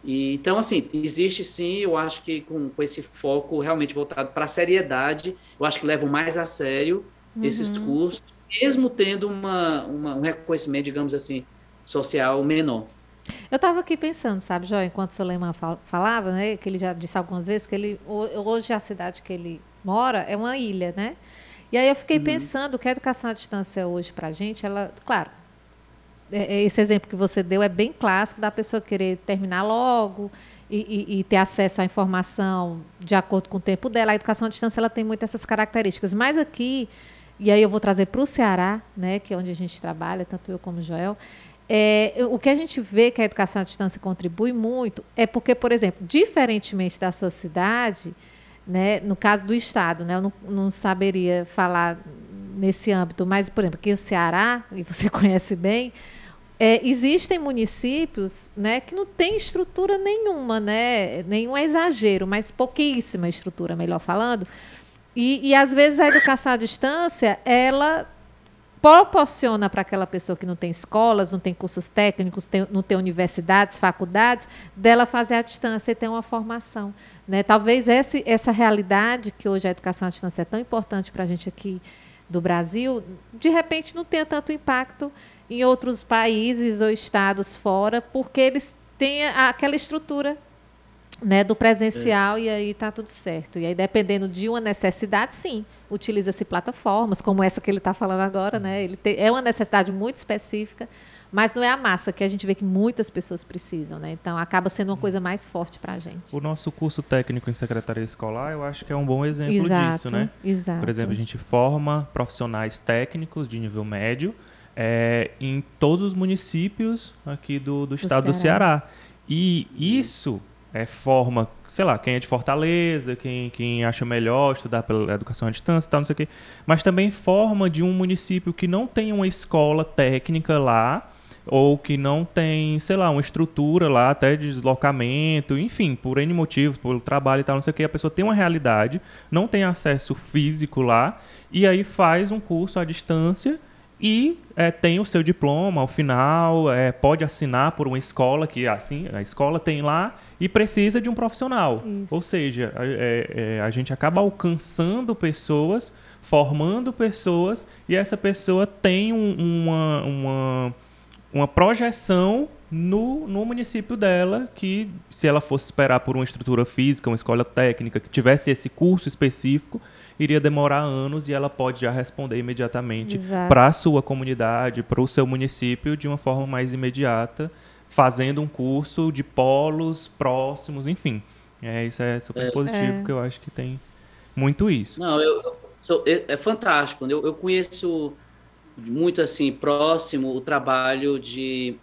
E, então, assim, existe sim, eu acho que com, com esse foco realmente voltado para a seriedade, eu acho que levam mais a sério uhum. esses cursos, mesmo tendo uma, uma, um reconhecimento, digamos assim, social menor. Eu estava aqui pensando, sabe, Jó, enquanto o Soleiman falava, né, que ele já disse algumas vezes que ele hoje a cidade que ele mora é uma ilha, né? E aí eu fiquei uhum. pensando que a educação à distância hoje para a gente, ela, claro, é, é, esse exemplo que você deu é bem clássico da pessoa querer terminar logo e, e, e, ter acesso à informação de acordo com o tempo dela. A educação à distância ela tem muitas essas características. Mas aqui, e aí eu vou trazer para o Ceará, né, que é onde a gente trabalha, tanto eu como Joel, é, o que a gente vê que a educação à distância contribui muito é porque, por exemplo, diferentemente da sua cidade, né, no caso do Estado, né, eu não, não saberia falar nesse âmbito, mas, por exemplo, aqui o Ceará, e você *laughs* conhece bem, é, existem municípios né, que não têm estrutura nenhuma, né, nenhum exagero, mas pouquíssima estrutura, melhor falando. E, e às vezes a educação à distância, ela proporciona para aquela pessoa que não tem escolas, não tem cursos técnicos, tem, não tem universidades, faculdades, dela fazer à distância e ter uma formação. Né? Talvez esse, essa realidade que hoje a educação à distância é tão importante para a gente aqui do Brasil, de repente não tenha tanto impacto em outros países ou estados fora, porque eles têm aquela estrutura né, do presencial é. e aí tá tudo certo. E aí, dependendo de uma necessidade, sim, utiliza-se plataformas, como essa que ele está falando agora, né? Ele tem, é uma necessidade muito específica, mas não é a massa que a gente vê que muitas pessoas precisam, né? Então acaba sendo uma coisa mais forte para a gente. O nosso curso técnico em secretaria escolar, eu acho que é um bom exemplo exato, disso, né? Exato. Por exemplo, a gente forma profissionais técnicos de nível médio é, em todos os municípios aqui do, do estado do Ceará. do Ceará. E isso é, forma, sei lá, quem é de Fortaleza, quem, quem acha melhor estudar pela educação à distância tal, não sei o quê. Mas também forma de um município que não tem uma escola técnica lá, ou que não tem, sei lá, uma estrutura lá, até de deslocamento, enfim, por N motivos, por trabalho e tal, não sei o que, a pessoa tem uma realidade, não tem acesso físico lá, e aí faz um curso à distância e é, tem o seu diploma ao final, é, pode assinar por uma escola que assim a escola tem lá e precisa de um profissional. Isso. Ou seja, a, é, é, a gente acaba alcançando pessoas, formando pessoas e essa pessoa tem um, uma, uma, uma projeção no, no município dela, que se ela fosse esperar por uma estrutura física, uma escola técnica, que tivesse esse curso específico, iria demorar anos e ela pode já responder imediatamente para a sua comunidade, para o seu município, de uma forma mais imediata, fazendo um curso de polos próximos, enfim. É, isso é super é. positivo, é. porque eu acho que tem muito isso. Não, eu, sou, é, é, fantástico. Eu, eu conheço muito assim próximo o trabalho de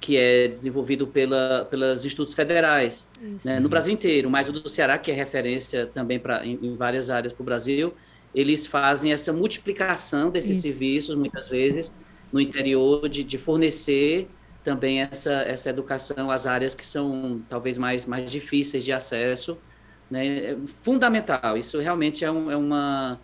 que é desenvolvido pela, pelos institutos federais né, no Brasil inteiro, mas o do Ceará, que é referência também para em, em, várias áreas para o Brasil, eles fazem essa multiplicação desses Isso. serviços, muitas vezes, no interior, de, de fornecer também essa, essa educação às áreas que são talvez mais, mais difíceis de acesso. Né, é fundamental, isso realmente é, um, é uma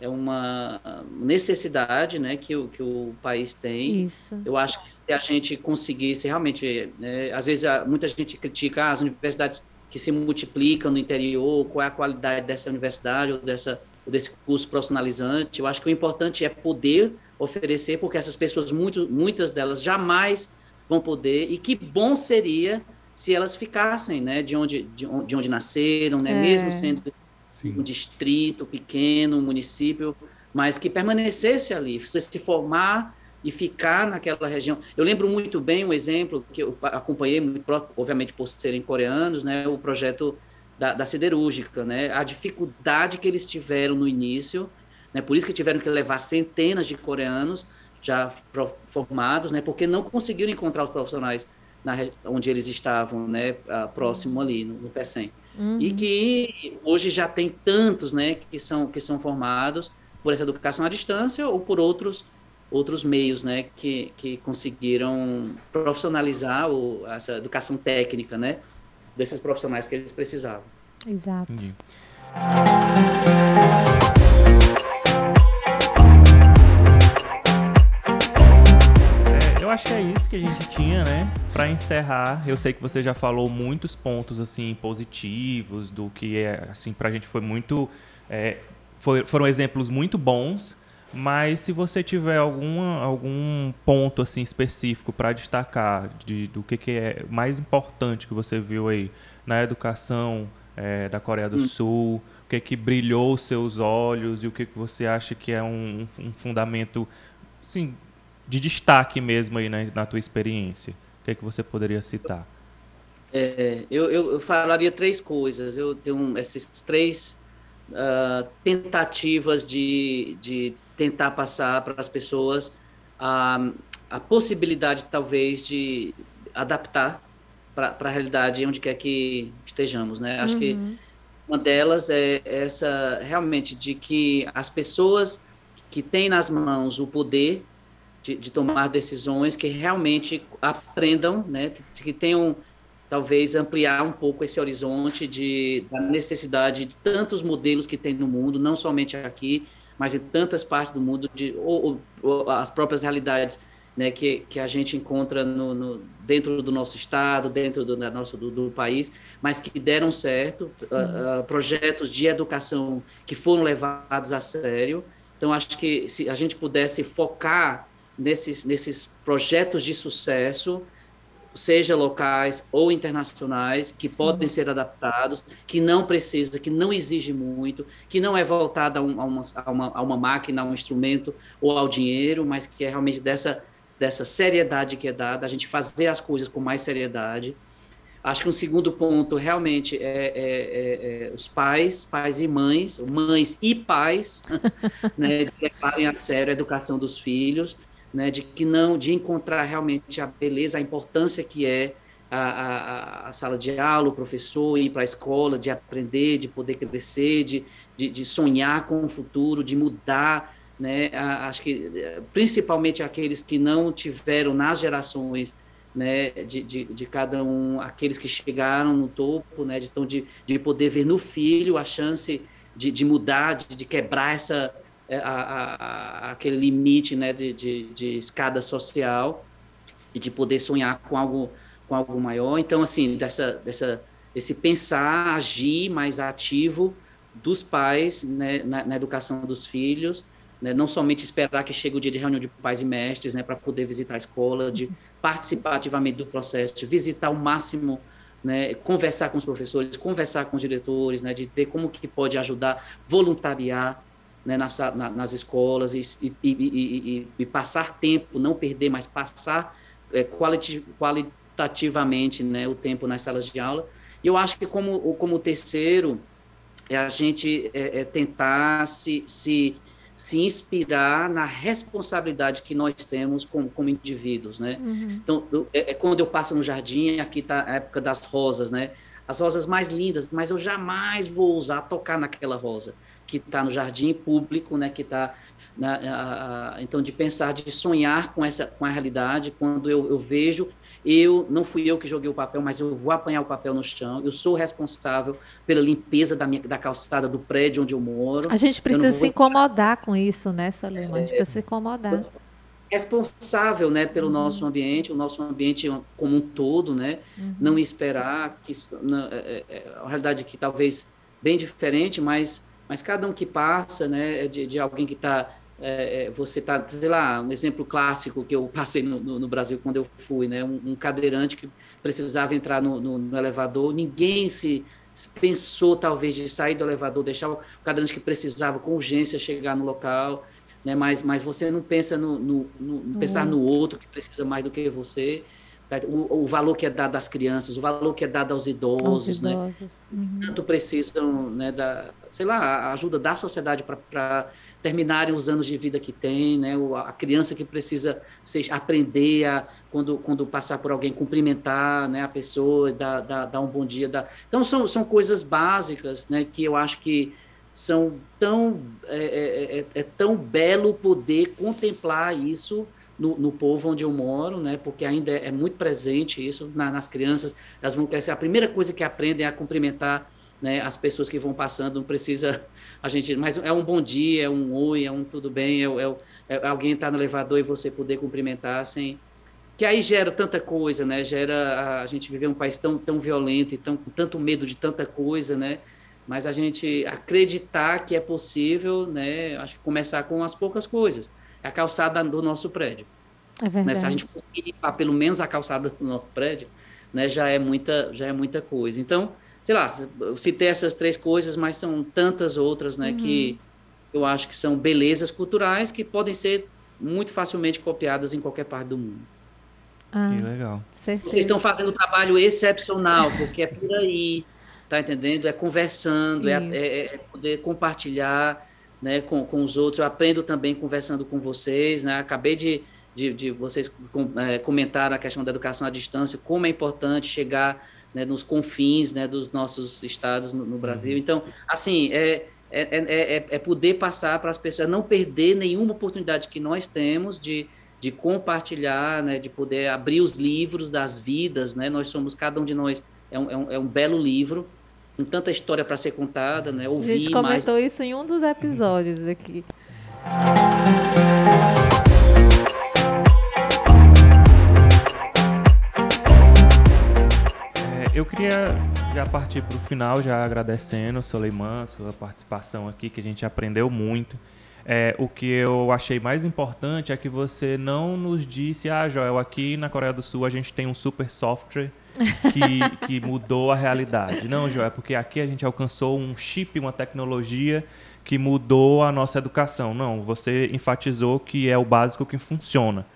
é uma necessidade né, que, o, que o país tem. Isso. Eu acho que se a gente conseguisse realmente, né, às vezes muita gente critica as universidades que se multiplicam no interior, qual é a qualidade dessa universidade ou dessa ou desse curso profissionalizante. Eu acho que o importante é poder oferecer, porque essas pessoas, muito, muitas delas, jamais vão poder, e que bom seria se elas ficassem né, de, onde, de, de onde nasceram, né, é. mesmo sendo Sim. um distrito pequeno, um município, mas que permanecesse ali, você se formar e ficar naquela região. Eu lembro muito bem um exemplo que eu acompanhei, muito, obviamente por serem coreanos, né, o projeto da, da siderúrgica, né, a dificuldade que eles tiveram no início, né, por isso que tiveram que levar centenas de coreanos já formados, né, porque não conseguiram encontrar os profissionais na, onde eles estavam, né, próximo ali no, no PECEM. Uhum. E que hoje já tem tantos, né, que são, que são formados por essa educação à distância ou por outros outros meios, né, que, que conseguiram profissionalizar o, essa educação técnica, né, desses profissionais que eles precisavam. Exato. Entendi. eu acho que é isso que a gente tinha, né? Para encerrar, eu sei que você já falou muitos pontos assim positivos do que é assim para a gente foi muito, é, foi, foram exemplos muito bons. Mas se você tiver alguma, algum ponto assim específico para destacar de, do que, que é mais importante que você viu aí na educação é, da Coreia do hum. Sul, o que que brilhou os seus olhos e o que, que você acha que é um, um fundamento assim, de destaque mesmo aí na, na tua experiência? O que, que você poderia citar? É, eu, eu, falaria três coisas. Eu tenho esses três uh, tentativas de, de tentar passar para as pessoas a, a possibilidade, talvez, de adaptar para a realidade onde quer que estejamos, né? Acho uhum. que uma delas é essa, realmente, de que as pessoas que têm nas mãos o poder de, de tomar decisões que realmente aprendam, né, que tenham talvez ampliar um pouco esse horizonte de da necessidade de tantos modelos que tem no mundo, não somente aqui, mas em tantas partes do mundo, de, ou, ou as próprias realidades né, que, que a gente encontra no, no, dentro do nosso estado, dentro do, nosso, do, do país, mas que deram certo, uh, uh, projetos de educação que foram levados a sério. Então, acho que se a gente pudesse focar nesses, nesses projetos de sucesso, seja locais ou internacionais, que Sim. podem ser adaptados, que não precisa, que não exige muito, que não é voltada a, um, a, uma, a, uma, a uma máquina, a um instrumento ou ao dinheiro, mas que é realmente dessa, dessa seriedade que é dada, a gente fazer as coisas com mais seriedade. Acho que um segundo ponto realmente é, é, é, é os pais, pais e mães, mães e pais, *laughs* né, levarem a sério a educação dos filhos, né, de que não, de encontrar realmente a beleza, a importância que é a, a, a sala de aula, o professor ir para a escola, de aprender, de poder crescer, de, de, de sonhar com o futuro, de mudar, né, a, acho que principalmente aqueles que não tiveram nas gerações né, de, de, de, cada um, aqueles que chegaram no topo, né, de, então de, de poder ver no filho a chance de, de mudar, de, de quebrar essa, a, a, aquele limite né, de, de, de, escada social e de poder sonhar com algo, com algo maior. Então, assim, dessa, dessa, esse pensar, agir mais ativo dos pais né, na, na, educação dos filhos, né, não somente esperar que chegue o dia de reunião de pais e mestres né, para poder visitar a escola, de participar ativamente do processo, de visitar o máximo né, conversar com os professores, conversar com os diretores, né, de ver como que pode ajudar, voluntariar, né, nas, na, nas escolas e, e, e, e, passar tempo, não perder, mas passar é, qualiti, qualitativamente né, o tempo nas salas de aula. E eu acho que como, como terceiro, é a gente é, é tentar se, se, se inspirar na responsabilidade que nós temos como, como indivíduos, né? Uhum. Então, é, é, quando eu passo no jardim, aqui está a época das rosas, né? As rosas mais lindas, mas eu jamais vou usar tocar naquela rosa que está no jardim público, né, que está então de pensar, de sonhar com essa com a realidade. Quando eu, eu, vejo, eu não fui eu que joguei o papel, mas eu vou apanhar o papel no chão. Eu sou responsável pela limpeza da minha da calçada do prédio onde eu moro. A gente precisa vou... se incomodar com isso, né, Salema? A gente precisa se incomodar responsável né pelo uhum. nosso ambiente o nosso ambiente como um todo né uhum. não esperar que não, é, é, é, a realidade que talvez bem diferente mas mas cada um que passa, né, é de, de alguém que está, é, é, você está, sei lá, um exemplo clássico que eu passei no, no, no Brasil quando eu fui, né, um, um cadeirante que precisava entrar no, no, elevador, ninguém se pensou talvez de sair do elevador, deixar o cadeirante que precisava com urgência chegar no local, né, mas, mas você não pensa no, pensar no outro que precisa mais do que você, o, o, valor que é dado às crianças, o valor que é dado aos idosos, aos né? idosos. né? Uhum. Tanto precisam, né, da, sei lá, a ajuda da sociedade para terminarem os anos de vida que tem, né? A criança que precisa seja, aprender a, quando, quando passar por alguém, cumprimentar né, a pessoa, dar, dar, dar um bom dia. Dar... Então, são, são coisas básicas, né, que eu acho que são tão, é, é, é, é tão belo poder contemplar isso no, no, povo onde eu moro, né? Porque ainda é, é muito presente isso na, nas crianças. Elas vão crescer. A primeira coisa que aprendem é a cumprimentar né, as pessoas que vão passando. Não precisa *laughs* a gente, mas é um bom dia, é um oi, é um tudo bem, é, é, é alguém está no elevador e você poder cumprimentar sem que aí gera tanta coisa, né? Gera a gente viver um país tão, tão violento e tão, com tanto medo de tanta coisa, né? Mas a gente acreditar que é possível, né? Acho que começar com as poucas coisas. É a calçada do nosso prédio. É verdade. Né? Se a gente conseguir limpar pelo menos a calçada do nosso prédio, né? Já é muita, já é muita coisa. Então, sei lá, eu citei essas três coisas, mas são tantas outras, né? Uhum. Que eu acho que são belezas culturais que podem ser muito facilmente copiadas em qualquer parte do mundo. Ah, que legal. Certeza. Vocês estão fazendo um trabalho excepcional, porque é por aí, tá entendendo? É conversando, é, é, é, poder compartilhar né, com, com os outros. Eu aprendo também conversando com vocês, né? Acabei de, de, de vocês com, é, comentar a questão da educação à distância, como é importante chegar né, nos confins né, dos nossos estados no, no Brasil. Uhum. Então, assim, é, é, é, é poder passar para as pessoas, não perder nenhuma oportunidade que nós temos de de compartilhar, né, de poder abrir os livros das vidas, né, nós somos, cada um de nós é um, é um, é um belo livro, com tanta história para ser contada, né, ouvir A gente comentou mais... isso em um dos episódios aqui. É, eu queria já partir para o final, já agradecendo, Soleiman, sua participação aqui, que a gente aprendeu muito. É, o que eu achei mais importante é que você não nos disse, ah, Joel, aqui na Coreia do Sul a gente tem um super software que, que mudou a realidade. Não, Joel, é porque aqui a gente alcançou um chip, uma tecnologia que mudou a nossa educação. Não, você enfatizou que é o básico que funciona.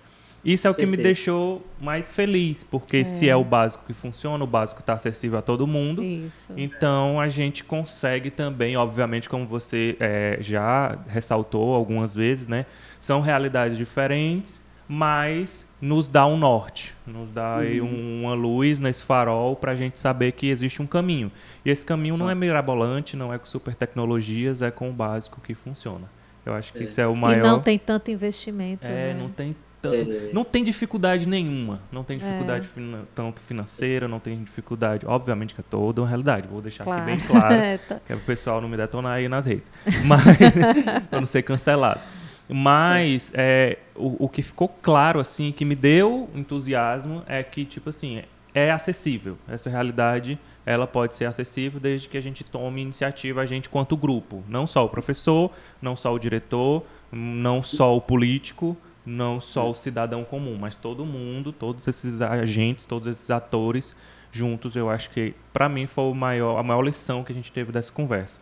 Isso é o que me deixou mais feliz, porque é. se é o básico que funciona, o básico está acessível a todo mundo. Isso. Então a gente consegue também, obviamente, como você é, já ressaltou algumas vezes, né? São realidades diferentes, mas nos dá um norte, nos dá uhum. uma luz nesse farol para a gente saber que existe um caminho. E esse caminho não é mirabolante, não é com super tecnologias, é com o básico que funciona. Eu acho que é. isso é o maior. E não tem tanto investimento. É, né? não tem é. Não tem dificuldade nenhuma. Não tem dificuldade é. tanto financeira, não tem dificuldade. Obviamente que é toda uma realidade. Vou deixar claro. aqui bem claro. *laughs* é, tá. Que é o pessoal não me detonar aí nas redes. Mas, *laughs* para não ser cancelado. Mas é, o, o que ficou claro, assim, que me deu entusiasmo é que, tipo assim, é acessível. Essa realidade ela pode ser acessível desde que a gente tome iniciativa, a gente quanto grupo. Não só o professor, não só o diretor, não só o político, não só o cidadão comum, mas todo mundo, todos esses agentes, todos esses atores juntos, eu acho que para mim foi maior, a maior lição que a gente teve dessa conversa.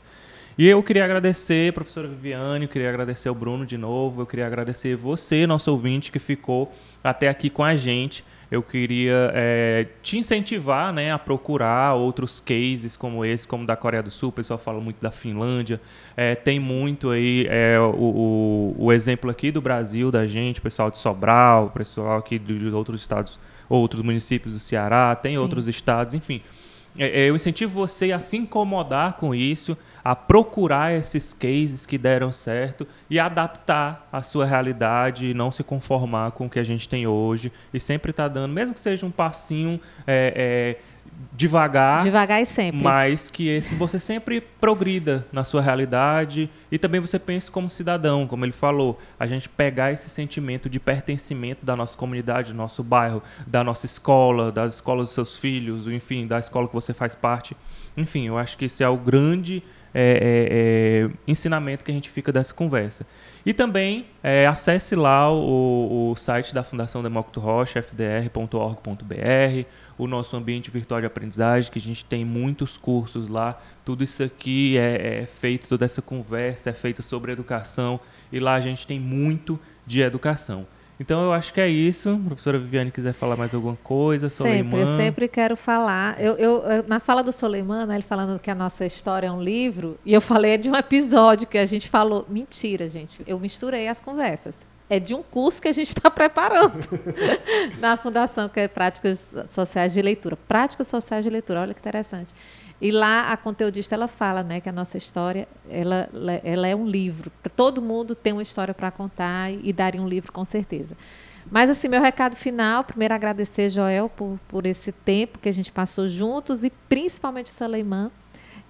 E eu queria agradecer professora Viviane, eu queria agradecer o Bruno de novo, eu queria agradecer você, nosso ouvinte, que ficou até aqui com a gente eu queria é, te incentivar né, a procurar outros cases como esse, como da Coreia do Sul, o pessoal fala muito da Finlândia, é, tem muito aí é, o, o, o, exemplo aqui do Brasil, da gente, o pessoal de Sobral, o pessoal aqui de, outros estados, outros municípios do Ceará, tem Sim. outros estados, enfim. Eu incentivo você a se incomodar com isso, a procurar esses cases que deram certo e adaptar a sua realidade e não se conformar com o que a gente tem hoje e sempre estar tá dando, mesmo que seja um passinho é, é, devagar, devagar e sempre, mas que esse você sempre progrida na sua realidade e também você pense como cidadão, como ele falou, a gente pegar esse sentimento de pertencimento da nossa comunidade, do nosso bairro, da nossa escola, das escolas dos seus filhos, enfim, da escola que você faz parte. Enfim, eu acho que esse é o grande é, é, é, ensinamento que a gente fica dessa conversa. E também é, acesse lá o, o, site da Fundação Demócrito Rocha, fdr.org.br, o nosso ambiente virtual de aprendizagem, que a gente tem muitos cursos lá. Tudo isso aqui é, é feito, toda essa conversa é feita sobre educação, e lá a gente tem muito de educação. Então eu acho que é isso. A professora Viviane quiser falar mais alguma coisa, Sempre, eu sempre quero falar. Eu, eu, na fala do Soleiman, né, ele falando que a nossa história é um livro, e eu falei de um episódio que a gente falou. Mentira, gente. Eu misturei as conversas. É de um curso que a gente está preparando *laughs* na Fundação, que é Práticas Sociais de Leitura. Práticas Sociais de Leitura, olha que interessante. E lá a conteudista ela fala, né, que a nossa história ela, ela é um livro. Todo mundo tem uma história para contar e daria um livro com certeza. Mas assim, meu recado final, primeiro agradecer Joel por, por esse tempo que a gente passou juntos e principalmente o Saleiman.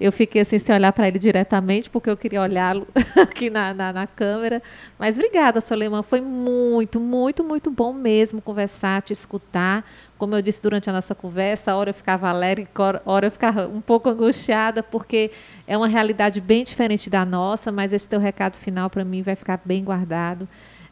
Eu fiquei assim sem olhar para ele diretamente, porque eu queria olhá-lo *laughs* aqui na, na, na, câmera. Mas obrigada, Soleiman. Foi muito, muito, muito bom mesmo conversar, te escutar. Como eu disse durante a nossa conversa, a hora eu ficava alegre, a hora eu ficava um pouco angustiada, porque é uma realidade bem diferente da nossa, mas esse teu recado final para mim vai ficar bem guardado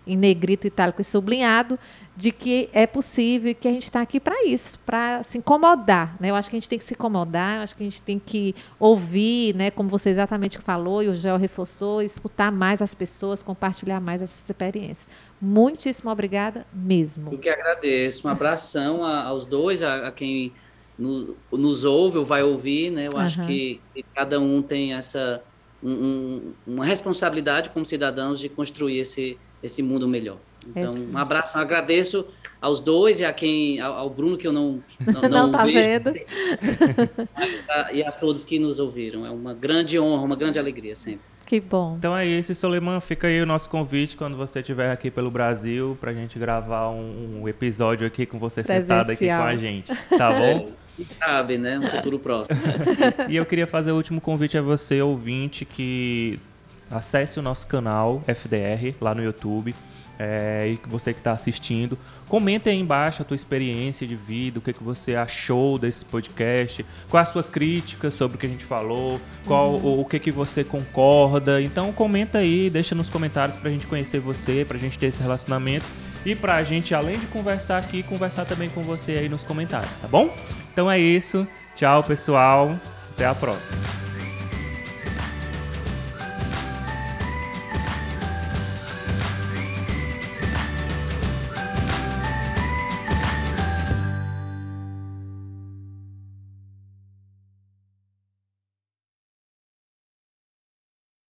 em negrito, itálico e sublinhado, de que é possível que a gente está aqui para isso, para se incomodar. Né? Eu acho que a gente tem que se incomodar, eu acho que a gente tem que ouvir, né, como você exatamente falou e o Gel reforçou, escutar mais as pessoas, compartilhar mais essas experiências. Muitíssimo obrigada mesmo. Eu que agradeço. Um abração aos dois, a, a quem nos, nos, ouve ou vai ouvir. Né? Eu uhum. acho que, que cada um tem essa um, uma responsabilidade como cidadãos de construir esse esse mundo melhor. Então, é um abraço, um agradeço aos dois e a quem, ao, Bruno que eu não não, *laughs* não, não tá vejo, vendo *laughs* e a todos que nos ouviram. É uma grande honra, uma grande alegria sempre. Que bom. Então é isso, Soleiman. Fica aí o nosso convite quando você estiver aqui pelo Brasil para a gente gravar um, um, episódio aqui com você sentado aqui com a gente. Tá bom? Quem *laughs* sabe, né? Um futuro próximo. e eu queria fazer o último convite a você, ouvinte, que acesse o nosso canal FDR lá no YouTube. É, e você que está assistindo, comente aí embaixo a tua experiência de vida, o que, que você achou desse podcast, qual a sua crítica sobre o que a gente falou, qual uhum. o, o, que, que você concorda. Então comenta aí, deixa nos comentários para a gente conhecer você, para a gente ter esse relacionamento e para a gente, além de conversar aqui, conversar também com você aí nos comentários, tá bom? Então é isso. Tchau, pessoal. Até a próxima.